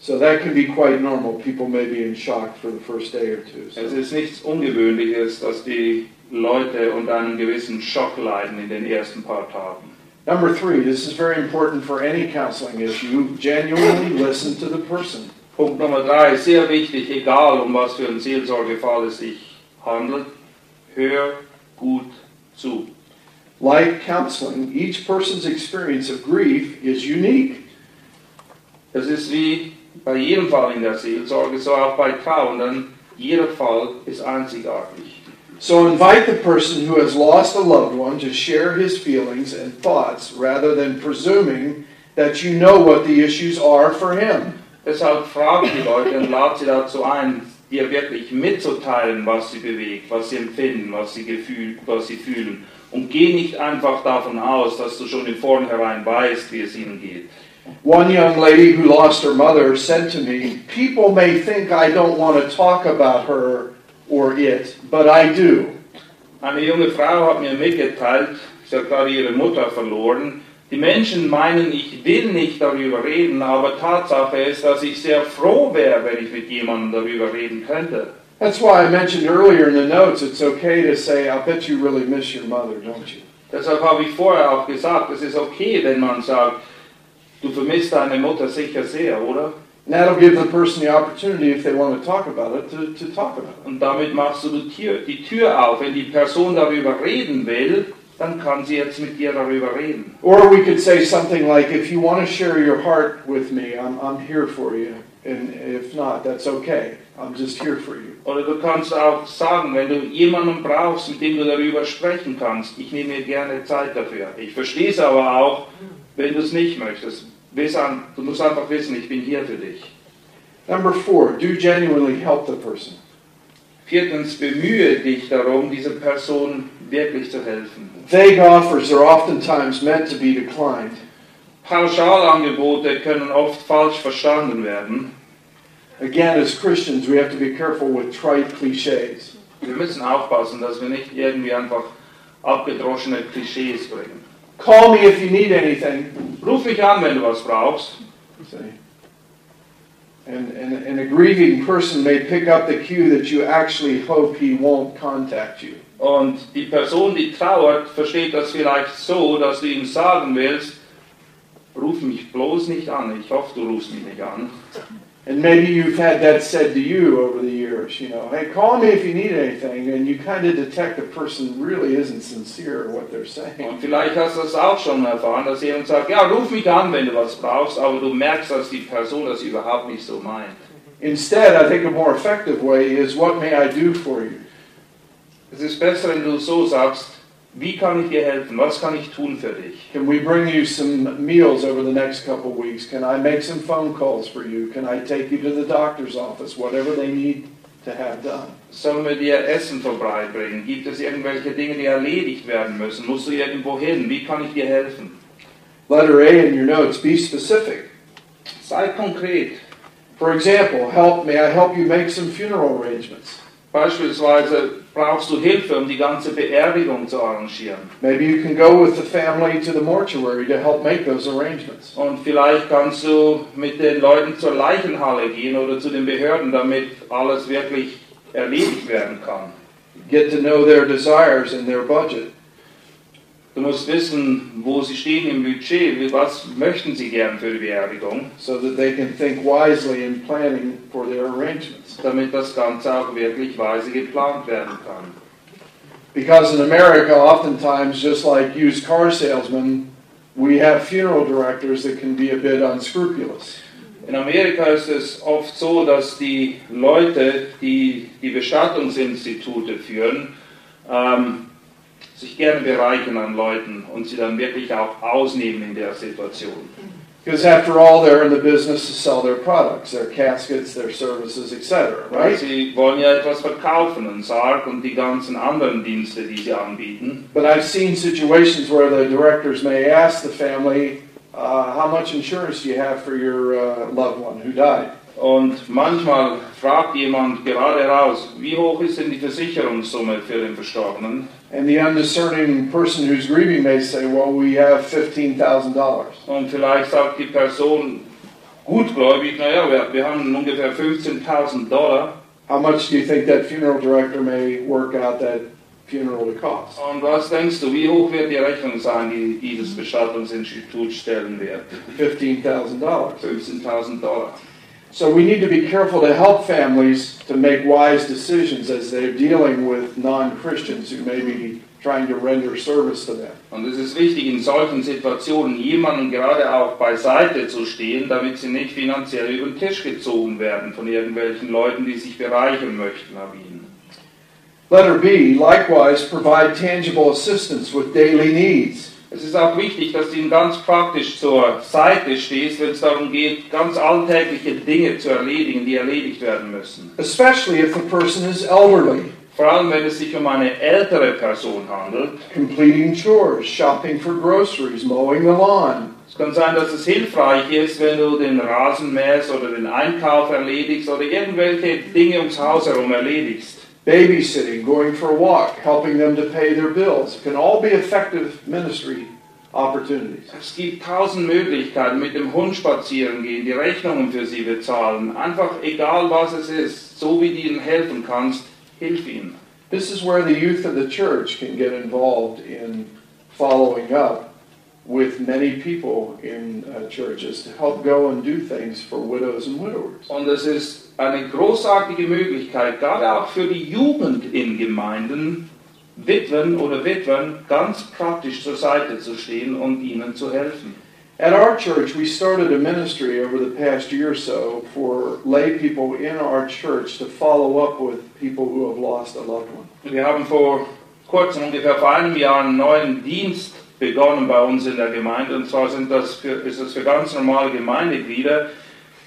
So that can be quite normal. People may be in shock for the first day or two. Es So. ist nichts Ungewöhnliches, dass die Leute unter einem gewissen Schock leiden in den ersten paar Tagen. Number three, this is very important for any counseling issue. Genuinely listen to the person. Punkt Nummer drei, sehr wichtig, egal um was für einen Seelsorgefall es sich handelt, hör gut zu. Like counseling, each person's experience of grief is unique. Das ist wie bei jedem Fall in der Seelsorge, so auch bei Trauernden, jeder Fall ist einzigartig. So invite the person who has lost a loved one to share his feelings and thoughts rather than presuming that you know what the issues are for him. Deshalb frage die Leute und lade sie dazu ein, dir wirklich mitzuteilen, was sie bewegt, was sie empfinden, was sie, gefühl, was sie fühlen. Und geh nicht einfach davon aus, dass du schon im Vornherein weißt, wie es ihnen geht. One young lady who lost her mother said to me, People may think I don't want to talk about her or it, but I do. Eine junge Frau hat mir mitgeteilt, sie hat gerade ihre Mutter verloren. Die Menschen meinen, ich will nicht darüber reden, aber Tatsache ist, dass ich sehr froh wäre, wenn ich mit jemandem darüber reden könnte. That's why I mentioned earlier in the notes it's okay to say, I'll bet you really miss your mother, don't you? Deshalb habe ich vorher auch gesagt, es ist okay, wenn man sagt, du vermisst deine Mutter sicher sehr, oder? And that'll give the person the opportunity, if they want to talk about it, to, to talk about it. Und damit machst du die Tür, die Tür auf. Wenn die Person darüber reden will, dann kann sie jetzt mit dir darüber reden. Or we could say something like, if you want to share your heart with me, I'm, I'm here for you. And if not, that's okay. I'm just here for you. Oder du kannst auch sagen, wenn du jemanden brauchst, mit dem du darüber sprechen kannst, ich nehme mir gerne Zeit dafür. Ich verstehe es aber auch, wenn du es nicht möchtest. An, du musst einfach wissen, ich bin hier für dich. Number four, do genuinely help the person. Viertens, bemühe dich darum, dieser Person wirklich zu helfen. Vague offers are oftentimes meant to be declined. Pauschalangebote können oft falsch verstanden werden. Again, as Christians, we have to be careful with trite cliches. Wir müssen aufpassen, dass wir nicht irgendwie einfach abgedroschene Klischees bringen. Call me if you need anything. Ruf mich an, wenn du was brauchst. And, and, and a grieving person may pick up the cue that you actually hope he won't contact you. Und die Person, die trauert, versteht das vielleicht so, dass du ihm sagen willst, ruf mich bloß nicht an. Ich hoffe, du rufst mich nicht an. And maybe you've had that said to you over the years, you know, hey, call me if you need anything, and you kind of detect the person really isn't sincere in what they're saying. Und vielleicht hast du das auch schon erfahren, dass jemand sagt, ja, ruf mich an, wenn du was brauchst, aber du merkst, dass die Person das überhaupt nicht so meint. Instead, I think a more effective way is, what may I do for you? Es ist besser, wenn du so sagst, wie kann ich dir helfen? Was kann ich tun für dich? Can we bring you some meals over the next couple of weeks? Can I make some phone calls for you? Can I take you to the doctor's office? Whatever they need to have done. Sollen wir dir Essen vorbeibringen? Gibt es irgendwelche Dinge, die erledigt werden müssen? Musst du irgendwo hin? Wie kann ich dir helfen? Letter A in your notes, be specific. Sei konkret. For example, help may I help you make some funeral arrangements? Beispielsweise brauchst du Hilfe, um die ganze Beerdigung zu arrangieren. Maybe you can go with the family to the mortuary to help make those arrangements. Und vielleicht kannst du mit den Leuten zur Leichenhalle gehen oder zu den Behörden, damit alles wirklich erledigt werden kann. Get to know their desires and their budget. Du musst wissen, wo sie stehen im Budget, was möchten sie gern für die Beerdigung, so that they can think wisely in planning for their arrangements. damit das Ganze auch wirklich weise geplant werden kann. Because in America, oftentimes, just like used car salesmen, we have funeral directors that can be a bit unscrupulous. In Amerika ist es oft so, dass die Leute, die die Bestattungsinstitute führen, ähm, sich gerne bereichern an Leuten und sie dann wirklich auch ausnehmen in der Situation. Because after all, they're in the business to sell their products, their caskets, their services, etc. Right? sie wollen ja etwas verkaufen, einen Sarg und die ganzen anderen Dienste, die sie anbieten. But I've seen situations where the directors may ask the family, uh, "How much insurance do you have for your uh, loved one who died?" Und manchmal fragt jemand gerade heraus, wie hoch ist denn die Versicherungssumme für den Verstorbenen? And the undiscerning person who's grieving may say, "Well, we have fifteen thousand dollars." Und vielleicht sagt die Person gutgläubig, naja, wir, wir haben ungefähr 15.000 Dollar. How much do you think that funeral director may work out that funeral to cost? Und was denkst du, wie hoch wird die Rechnung sein, die dieses Bestattungsinstitut stellen wird? Fifteen thousand dollars. 15.000 Dollar. So we need to be careful to help families to make wise decisions as they're dealing with non-Christians who may be trying to render service to them. Und es ist wichtig, in solchen Situationen jemanden gerade auch beiseite zu stehen, damit sie nicht finanziell über den Tisch gezogen werden von irgendwelchen Leuten, die sich bereichern möchten an ihnen. Letter B, likewise provide tangible assistance with daily needs. Es ist auch wichtig, dass du ihnen ganz praktisch zur Seite stehst, wenn es darum geht, ganz alltägliche Dinge zu erledigen, die erledigt werden müssen. especially if the person is elderly, Vor allem, wenn es sich um eine ältere Person handelt. completing chores, shopping for groceries, mowing the lawn, Es kann sein, dass es hilfreich ist, wenn du den Rasen mähst oder den Einkauf erledigst oder irgendwelche Dinge ums Haus herum erledigst. Babysitting, going for a walk, helping them to pay their bills. It can all be effective ministry opportunities. Es gibt tausend Möglichkeiten, mit dem Hund spazieren gehen, die Rechnungen für sie bezahlen. Einfach egal was es ist, so wie du ihnen helfen kannst, hilf ihnen. This is where the youth of the church can get involved in following up with many people in uh, churches to help go and do things for widows and widowers. Und es ist eine großartige Möglichkeit, gerade auch für die Jugend in Gemeinden, Witwen oder Witwen ganz praktisch zur Seite zu stehen und ihnen zu helfen. At our church, we started a ministry over the past year or so for lay people in our church to follow up with people who have lost a loved one. Wir haben vor kurzem, ungefähr vor einem Jahr, einen neuen Dienst begonnen bei uns in der Gemeinde. Und zwar sind das für, ist das für ganz normale Gemeindeglieder.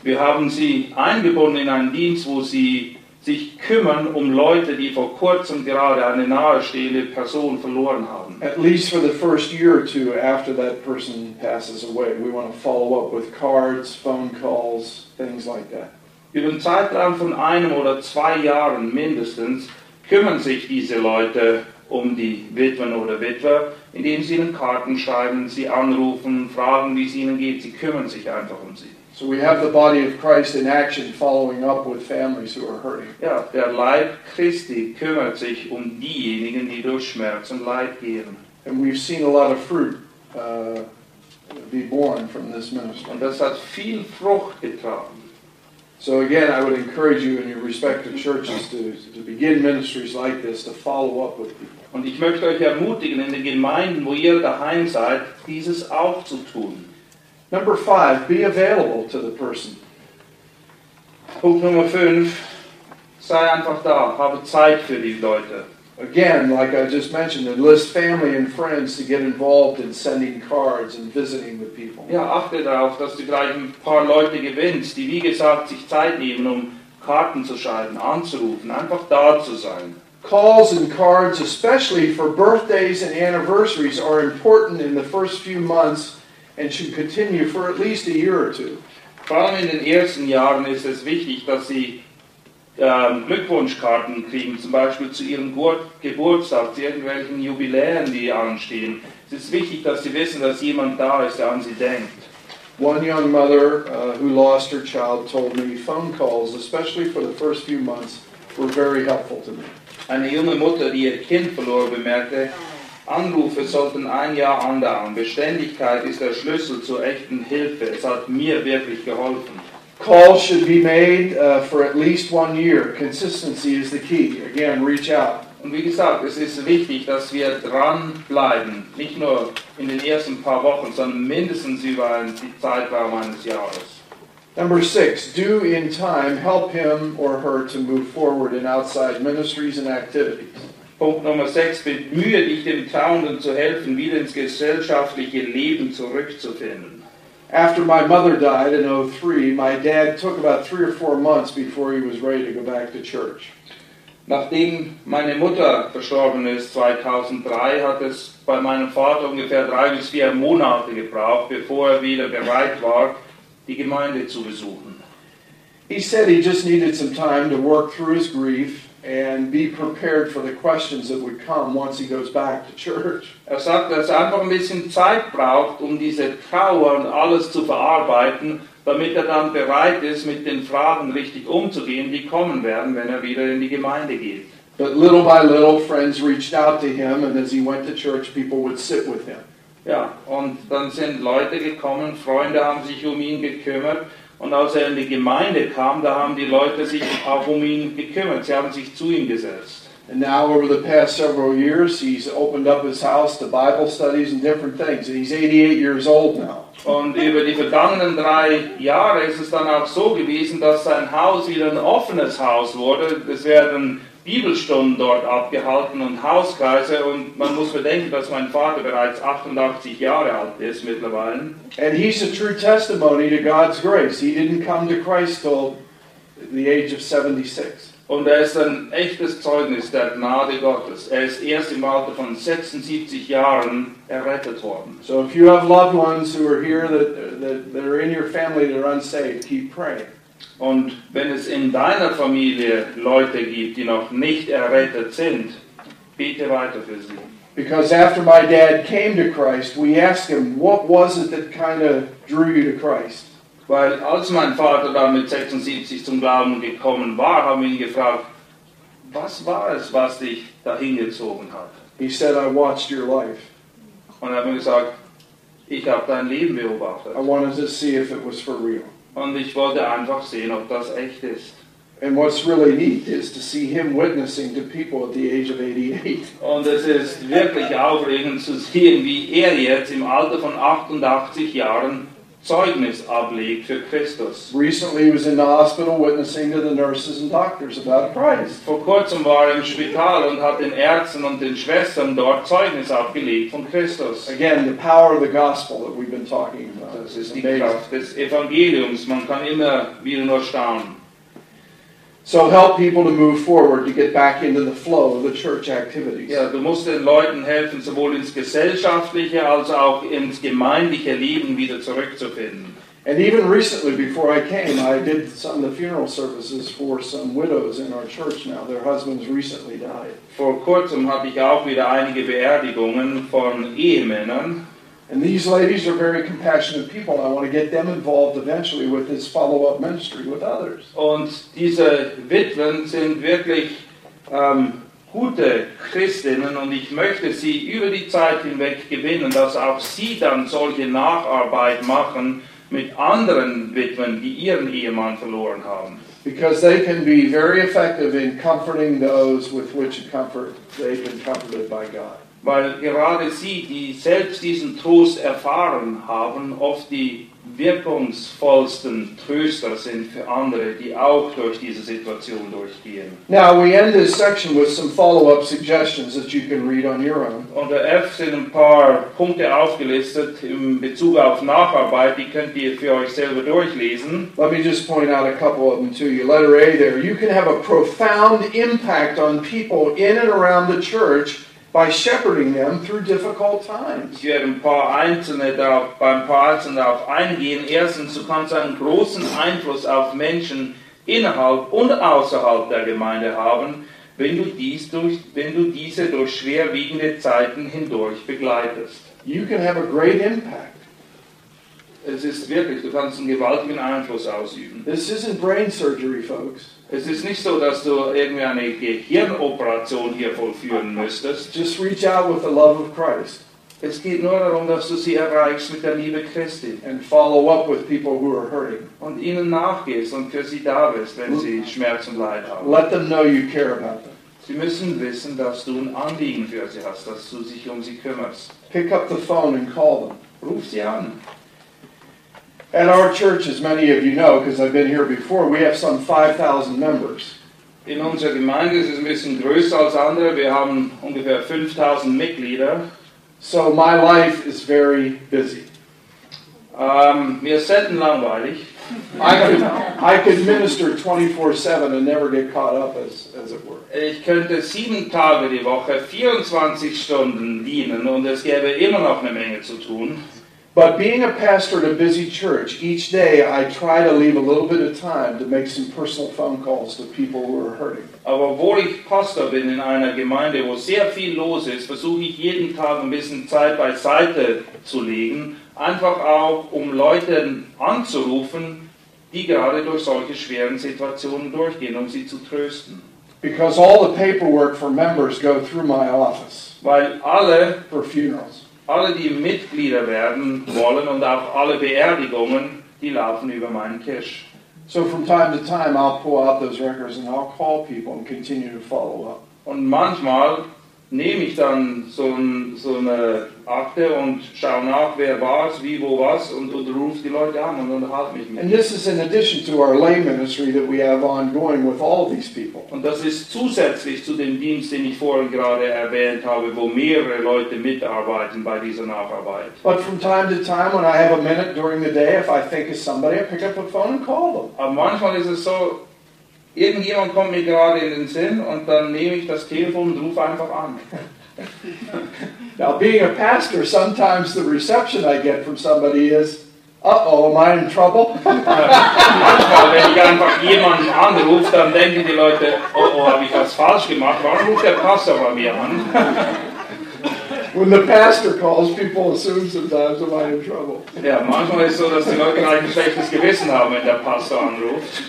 Wir haben sie eingebunden in einen Dienst, wo sie sich kümmern um Leute, die vor kurzem gerade eine nahestehende Person verloren haben. At least for the first year or two after that person passes away, we want to follow up with cards, phone calls, things like that. Über einen Zeitraum von einem oder zwei Jahren mindestens kümmern sich diese Leute um die Witwen oder Witwer, indem sie ihnen Karten schreiben, sie anrufen, fragen, wie es ihnen geht. Sie kümmern sich einfach um sie. So we have the body of Christ in action following up with families who are hurting. Ja, der Leib Christi kümmert sich um diejenigen, die durch Schmerz und Leid gehen. And we've seen a lot of fruit uh, be born from this ministry. Und das hat viel Frucht getragen. So again, I would encourage you in your respective churches to, to begin ministries like this, to follow up with people. Und ich möchte euch ermutigen, in den Gemeinden, wo ihr daheim seid, dieses auch zu tun. Number five, be available to the person. Punkt Nummer 5. Sei einfach da, habe Zeit für die Leute. Again, like I just mentioned, enlist family and friends to get involved in sending cards and visiting with people. Ja, achte darauf, dass du gleich ein paar Leute gewinnst, die wie gesagt sich Zeit nehmen, um Karten zu schreiben, anzurufen, einfach da zu sein. Calls and cards, especially for birthdays and anniversaries, are important in the first few months and should continue for at least a year or two. Vor allem in den ersten Jahren ist es wichtig, dass sie ähm, Glückwunschkarten kriegen, zum Beispiel zu ihrem Geburtstag, zu irgendwelchen Jubiläen, die anstehen. Es ist wichtig, dass sie wissen, dass jemand da ist, der an sie denkt. One young mother uh, who lost her child told me phone calls, especially for the first few months, were very helpful to me. Eine junge Mutter, die ihr Kind verloren bemerkte, Anrufe sollten ein Jahr andauern. Beständigkeit ist der Schlüssel zur echten Hilfe. Es hat mir wirklich geholfen. Calls should be made uh, for at least one year. Consistency is the key. Again, reach out. Und wie gesagt, es ist wichtig, dass wir dranbleiben. Nicht nur in den ersten paar Wochen, sondern mindestens über einen Zeitraum eines Jahres. Number six, do in time help him or her to move forward in outside ministries and activities. Punkt Nummer 6. Bemühe dich, dem Trauenden zu helfen, wieder ins gesellschaftliche Leben zurückzufinden. After my mother died in 03, my dad took about three or four months before he was ready to go back to church. Nachdem meine Mutter verstorben ist, 2003, hat es bei meinem Vater ungefähr drei bis vier Monate gebraucht, bevor er wieder bereit war, die Gemeinde zu besuchen. He said he just needed some time to work through his grief and be prepared for the questions that would come once he goes back to church. Er sagt, dass er einfach ein bisschen Zeit braucht, um diese Trauer und alles zu verarbeiten, damit er dann bereit ist, mit den Fragen richtig umzugehen, die kommen werden, wenn er wieder in die Gemeinde geht. But little by little, friends reached out to him, and as he went to church, people would sit with him. Ja, und dann sind Leute gekommen, Freunde haben sich um ihn gekümmert. Und als er in die Gemeinde kam, da haben die Leute sich auch um ihn gekümmert. Sie haben sich zu ihm gesetzt. And now, over the past several years, he's opened up his house to Bible studies and different things. And he's 88 years old now. Und über die vergangenen drei Jahre ist es dann auch so gewesen, dass sein Haus wieder ein offenes Haus wurde. Es werden Bibelstunden dort abgehalten und Hauskreise. Und man muss bedenken, dass mein Vater bereits 88 Jahre alt ist mittlerweile. And he's a true testimony to God's grace. He didn't come to Christ till the age of 76. Und er ist ein echtes Zeugnis der Gnade Gottes. Er ist erst im Alter von 76 Jahren errettet worden. So if you have loved ones who are here that, that, that are in your family that are unsaved, keep praying. Und wenn es in deiner Familie Leute gibt, die noch nicht errettet sind, bete weiter für sie. Because after my dad came to Christ, we asked him, what was it that kind of drew you to Christ? Weil als mein Vater dann mit 76 zum Glauben gekommen war, haben wir ihn gefragt, was war es, was dich dahin gezogen hat? He said, I watched your life. Und er hat mir gesagt, ich habe dein Leben beobachtet. I wanted to see if it was for real. Und ich wollte einfach sehen, ob das echt ist. And what's really neat is to see him witnessing to people at the age of 88. Und es ist wirklich aufregend zu sehen, wie er jetzt im Alter von 88 Jahren Zeugnis ablegt für Christus. Recently, he was in the hospital witnessing to the nurses and doctors about Christ. Vor kurzem war er im Spital und hat den Ärzten und den Schwestern dort Zeugnis abgelegt von Christus. Again, the power of the gospel that we've been talking about. Das ist die. Kraft des Evangeliums. Man kann immer wieder nur staunen. So help people to move forward to get back into the flow of the church activities. Ja, du musst den Leuten helfen, sowohl ins gesellschaftliche als auch ins gemeindliche Leben wieder zurückzufinden. And even recently, before I came, I did some of the funeral services for some widows in our church now. Their husbands recently died. Vor kurzem hatte ich auch wieder einige Beerdigungen von Ehemännern. And these ladies are very compassionate people. I want to get them involved eventually with this follow up ministry with others. Und diese Witwen sind wirklich ähm, gute Christinnen und ich möchte sie über die Zeit hinweg gewinnen, dass auch sie dann solche Nacharbeit machen mit anderen Witwen, die ihren Ehemann verloren haben. Because they can be very effective in comforting those with which comfort they've been comforted by God. Weil gerade sie, die selbst diesen Trost erfahren haben, oft die wirkungsvollsten Tröster sind für andere, die auch durch diese Situation durchgehen. Now, we end this section with some follow up suggestions that you can read on your own. Unter F sind ein paar Punkte aufgelistet in Bezug auf Nacharbeit, die könnt ihr für euch selber durchlesen. Let me just point out a couple of them to you. Letter A there. You can have a profound impact on people in and around the church by shepherding them through difficult times. Ich werde ein paar einzelne darauf, beim paar einzelne darauf eingehen. Erstens, du kannst einen großen Einfluss auf Menschen innerhalb und außerhalb der Gemeinde haben, wenn du, dies durch, wenn du diese durch schwerwiegende Zeiten hindurch begleitest. You can have a great impact. Es ist wirklich, du kannst einen gewaltigen Einfluss ausüben. This isn't brain surgery, folks. Es ist nicht so, dass du irgendwie eine Gehirnoperation hier vollführen müsstest. Just reach out with the love of Christ Es geht nur darum, dass du sie erreichst mit der Liebe Christi and follow up with people who are hurting. und ihnen nachgehst und für sie da bist, wenn sie Schmerz und Leid haben. Let them know you care about them. Sie müssen wissen, dass du ein Anliegen für sie hast, dass du dich um sie kümmerst. Pick up the phone and call them. Ruf sie an. At our church, as many of you know, because I've been here before, we have some 5,000 members. In unserer Gemeinde ist es ein bisschen größer als andere. Wir haben ungefähr 5000 Mitglieder. So my life is very busy. Ähm, mir ist selten langweilig. I could, I could minister 24 7 and never get caught up, as, as it were. Ich könnte sieben Tage die Woche, 24 Stunden dienen und es gäbe immer noch eine Menge zu tun. But being a pastor at a busy church, each day I try to leave a little bit of time to make some personal phone calls to people who are hurting. Aber obwohl ich Pastor bin in einer Gemeinde, wo sehr viel los ist, versuche ich jeden Tag ein bisschen Zeit beiseite zu legen, einfach auch um Leute anzurufen, die gerade durch solche schweren Situationen durchgehen, um sie zu trösten. Because all the paperwork for members go through my office Weil alle, for funerals. Alle, die Mitglieder werden wollen und auch alle Beerdigungen, die laufen über meinen Tisch. So from time to time, I'll pull out those records and I'll call people and continue to follow up. Und manchmal nehme ich dann so, ein, so eine Akte und schaue nach, wer war es, wie, wo, was und, und rufe die Leute an und unterhalte mich mit And ihnen. this is in addition to our lay ministry that we have ongoing with all these people. Und das ist zusätzlich zu dem Dienst, den ich vorhin gerade erwähnt habe, wo mehrere Leute mitarbeiten bei dieser Nacharbeit. But from time to time, when I have a minute during the day, if I think of somebody, I pick up the phone and call them. Aber manchmal ist es so, irgendjemand kommt mir gerade in den Sinn und dann nehme ich das Telefon und rufe einfach an. Now, being a pastor, sometimes the reception I get from somebody is, uh oh, am I in trouble? Manchmal, wenn ich einfach jemanden anrufe, dann denken die Leute, oh, oh, habe ich was falsch gemacht? Warum ruft der Pastor bei mir an? When the pastor calls, people assume sometimes, am I in trouble? Ja, manchmal ist es so, dass die Leute gleich ein schlechtes Gewissen haben, wenn der Pastor anruft.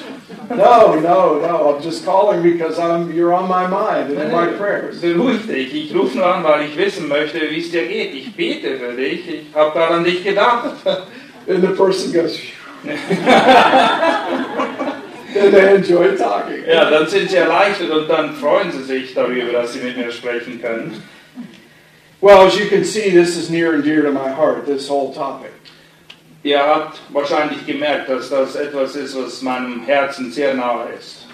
No, no, no, I'm just calling because I'm, you're on my mind and in my prayers. Beruhig dich, ich rufe nur an, weil ich wissen möchte, wie es dir geht. Ich bete für dich, ich habe gerade an dich gedacht. And the person goes, and they enjoy talking. Ja, dann sind sie erleichtert und dann freuen sie sich darüber, dass sie mit mir sprechen können. Well, as you can see, this is near and dear to my heart, this whole topic. Ihr habt wahrscheinlich gemerkt, dass das etwas ist, was meinem Herzen sehr nahe ist.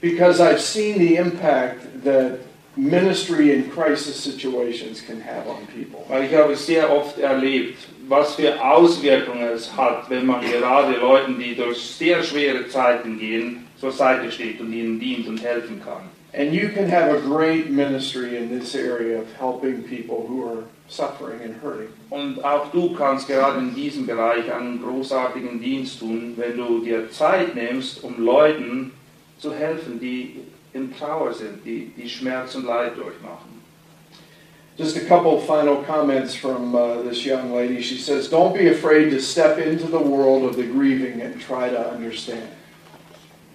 Because I've seen the impact that ministry in crisis situations can have on people. Weil ich habe sehr oft erlebt, was für Auswirkungen es hat, wenn man gerade Leuten, die durch sehr schwere Zeiten gehen, zur Seite steht und ihnen dient und helfen kann. And you can have a great ministry in this area of helping people who are suffering and hurting. Und auch du kannst gerade in diesem Bereich einen großartigen Dienst tun, wenn du dir Zeit nimmst, um Leuten zu helfen, die in Trauer sind, die, die Schmerz und Leid durchmachen. Just a couple final comments from uh, this young lady. She says, Don't be afraid to step into the world of the grieving and try to understand.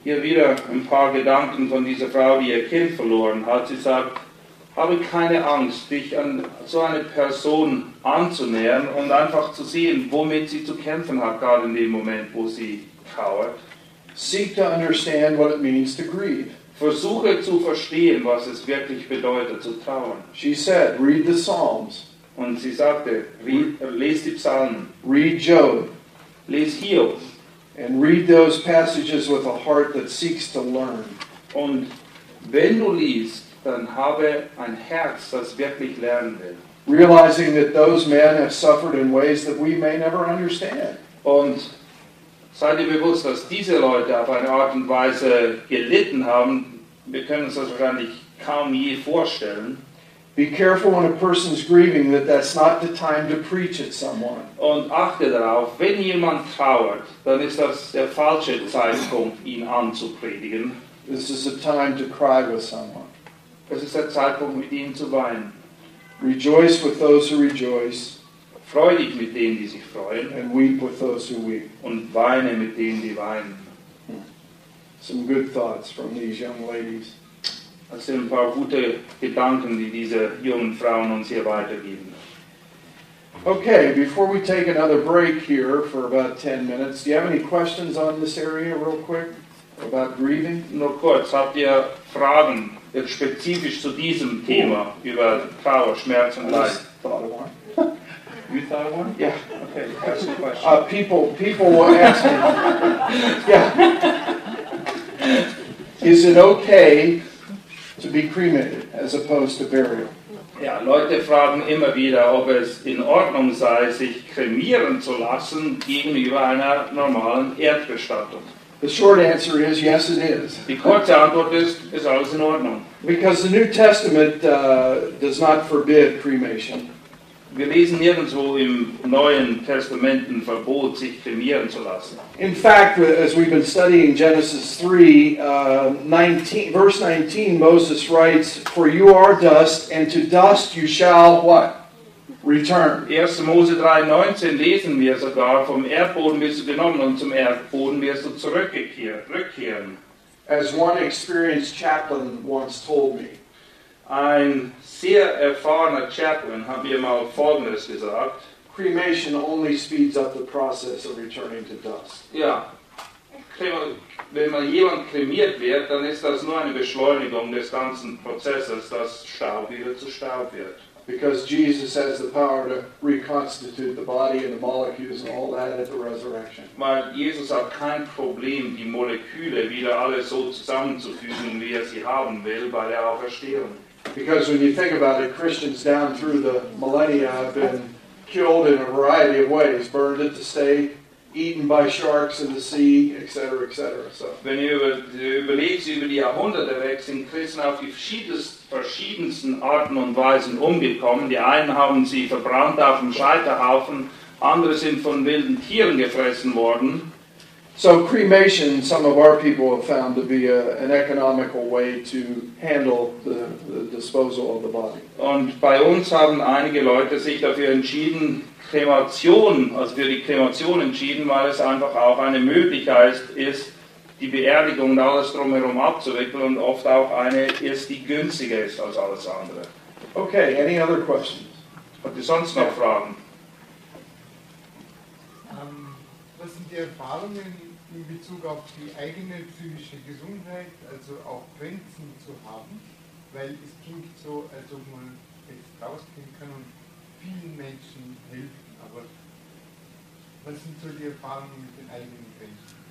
Hier wieder ein paar Gedanken von dieser Frau, die ihr Kind verloren hat. Sie sagt, habe keine Angst, dich an so eine Person anzunähern und einfach zu sehen, womit sie zu kämpfen hat, gerade in dem Moment, wo sie trauert. Seek to understand what it means to grieve. Versuche zu verstehen, was es wirklich bedeutet, zu trauern. She said, Read the Psalms, Und sie sagte, "Rie- lest die Psalmen, read Job, lest Hiob and read those passages with a heart that seeks to learn. und wenn du liest, dann habe ein Herz, das wirklich lernen will. realizing that those men have suffered in ways that we may never understand. Und sei dir bewusst, dass diese Leute auf eine Art und Weise gelitten haben, wir können uns das wahrscheinlich kaum je vorstellen. Be careful when a person's grieving that that's not the time to preach at someone. Und achte darauf, wenn jemand trauert, dann ist das der falsche Zeitpunkt, ihn anzupredigen. This is a time to cry with someone. Es ist der Zeitpunkt, mit ihm zu weinen. Rejoice with those who rejoice, Freu dich mit denen, die sich freuen, and weep with those who weep. und weine mit denen, die weinen. Some good thoughts from these young ladies. Das sind ein paar gute Gedanken, die diese jungen Frauen uns hier weitergeben. Okay, before we take another break here for about 10 minutes, do you have any questions on this area, real quick, about grieving? Nur kurz, habt ihr Fragen spezifisch zu diesem Thema über Trauer, Schmerz und Leid? thought of one. You thought of one? Yeah. Okay, ask a question. Uh, people, people will ask me, yeah. Is it okay to be cremated as opposed to burial? Ja, Leute fragen immer wieder, ob es in Ordnung sei, sich kremieren zu lassen gegenüber einer normalen Erdbestattung. The short answer is yes, it is. Die kurze Antwort ist, ist alles in Ordnung. Because the New Testament uh, does not forbid cremation. Wir lesen nirgendwo im Neuen Testament ein Verbot, sich kremieren zu lassen. In fact, as we've been studying Genesis 3, uh, 19, verse 19, Moses writes, For you are dust, and to dust you shall what? Return. 1. Mose 3,19 lesen wir sogar, vom Erdboden wirst du genommen und zum Erdboden wirst du zurückgekehrt, rückkehren. As one experienced chaplain once told me, Ein sehr erfahrener Chaplain hat mir mal Folgendes gesagt. cremation only speeds up the process of returning to dust. Ja, wenn man jemand kremiert wird, dann ist das nur eine Beschleunigung des ganzen Prozesses, dass Staub wieder zu Staub wird. Because Jesus has the power to reconstitute the body and the molecules and all that at the resurrection. Weil Jesus hat kein Problem, die Moleküle wieder alle so zusammenzufügen, wie er sie haben will, bei der Auferstehung. Because when you think about it, Christians down through the millennia have been killed in a variety of ways burned at the stake, eaten by sharks in the sea, etc., etc. So, Wenn ihr über, überlegt, über die Jahrhunderte weg sind Christen auf die verschiedensten, Arten und Weisen umgekommen. Die einen haben sie verbrannt auf dem Scheiterhaufen, andere sind von wilden Tieren gefressen worden. So cremation, some of our people have found to be a, an economical way to handle the, the disposal of the body. Und bei uns haben einige Leute sich dafür entschieden, Kremation, also für die Kremation entschieden, weil es einfach auch eine Möglichkeit ist, die Beerdigung und alles drumherum abzuwickeln und oft auch eine ist, die günstiger ist als alles andere. Okay, any other questions? Habt ihr sonst noch Fragen? Ähm, Was sind die Erfahrungen in Bezug auf die eigene psychische Gesundheit, also auch Grenzen zu haben? Weil es klingt so, als ob man jetzt rausgehen kann und vielen Menschen helfen. Aber was sind so die Erfahrungen mit den eigenen Grenzen?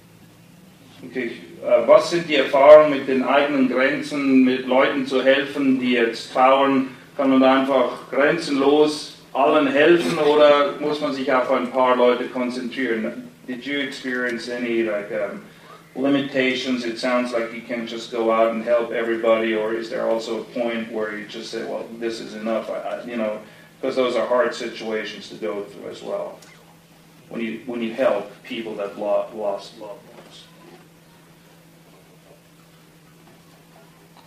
Okay. Äh, Was sind die Erfahrungen mit den eigenen Grenzen, mit Leuten zu helfen, die jetzt trauern? Kann man einfach grenzenlos allen helfen oder muss man sich auf ein paar Leute konzentrieren? Did you experience any like um, limitations? It sounds like you can just go out and help everybody, or is there also a point where you just say, "Well, this is enough"? I, I, you know, because those are hard situations to go through as well. When you when you help people that lo- lost loved ones.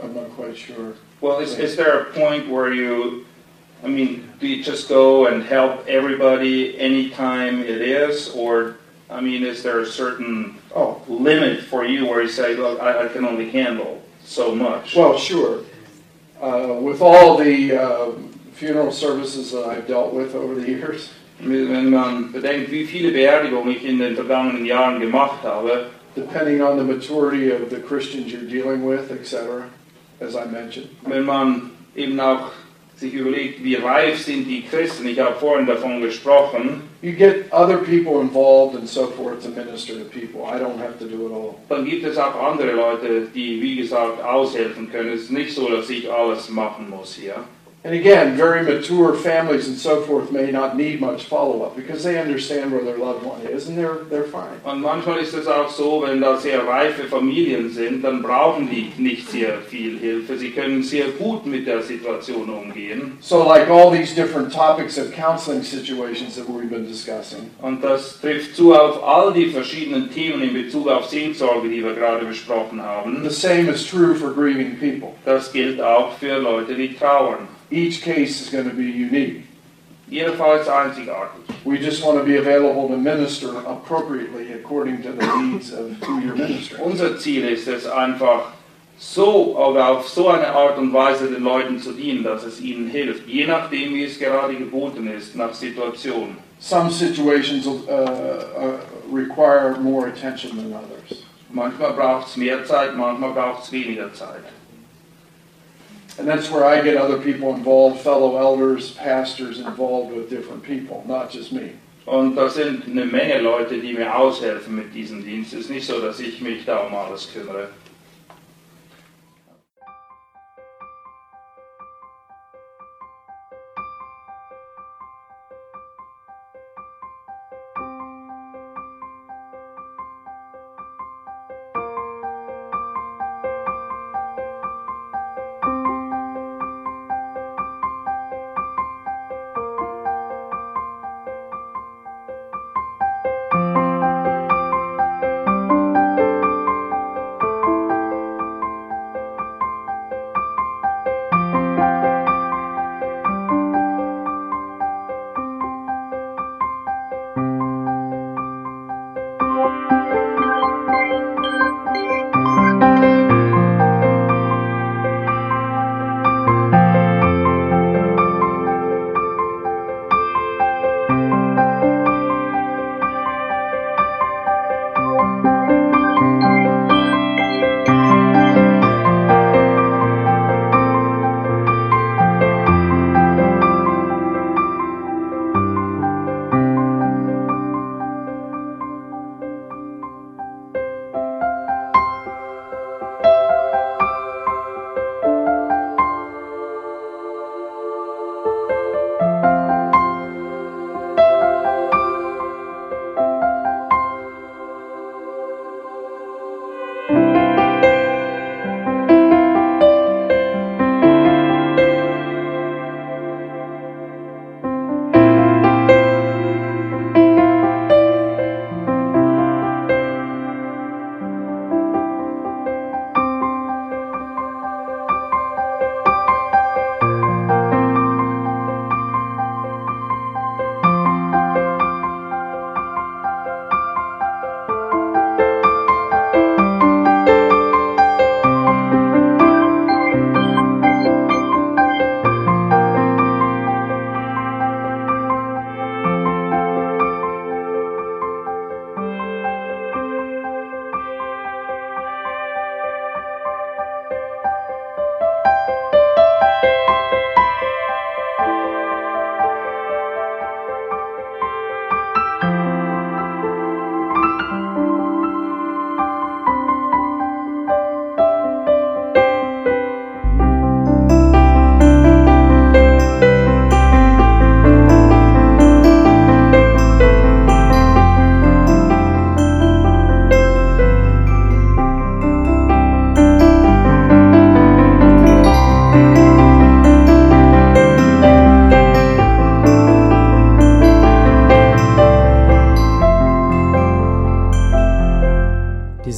I'm not quite sure. Well, is, is there a point where you, I mean, do you just go and help everybody anytime it is? Or, I mean, is there a certain Oh, limit for you where you say, look, I, I can only handle so much? Well, sure. Uh, with all the uh, funeral services that I've dealt with over the years, Wenn man bedenkt, wie viele Beerdigungen ich in den vergangenen Jahren gemacht habe, depending on the maturity of the Christians you're dealing with, etc., as I mentioned. wenn man eben auch sich überlegt, wie reif sind die Christen, ich habe vorhin davon gesprochen, You get other people involved and so forth to minister to people. I don't have to do it all. dann gibt es auch andere Leute, die, wie gesagt, aushelfen können. Es ist nicht so, dass ich alles machen muss hier. And again, very mature families and so forth may not need much follow up because they understand where their loved one is and they're, they're fine. Und manchmal ist es auch so, wenn da sehr reife Familien sind, dann brauchen die nicht sehr viel Hilfe. Sie können sehr gut mit der Situation umgehen. So, like all these different topics of counseling situations that we've been discussing, Und das trifft zu auf all die verschiedenen Themen in Bezug auf Seelsorge, die wir gerade besprochen haben. the same is true for grieving people. Das gilt auch für Leute, die trauern. Each case is going to be unique. Jeder Fall ist einzigartig. We just want to be available to minister appropriately according to the needs of who you're ministering. Unser Ziel ist es einfach, so oder auf so eine Art und Weise den Leuten zu dienen, dass es ihnen hilft, je nachdem, wie es gerade geboten ist, nach Situation. Some situations uh, uh, require more attention than others. Manchmal braucht es mehr Zeit, manchmal braucht es weniger Zeit. And that's where I get other people involved, fellow elders, pastors involved with different people, not just me. Und da sind eine Menge Leute, die mir aushelfen mit diesem Dienst. Es ist nicht so, dass ich mich da um alles kümmere.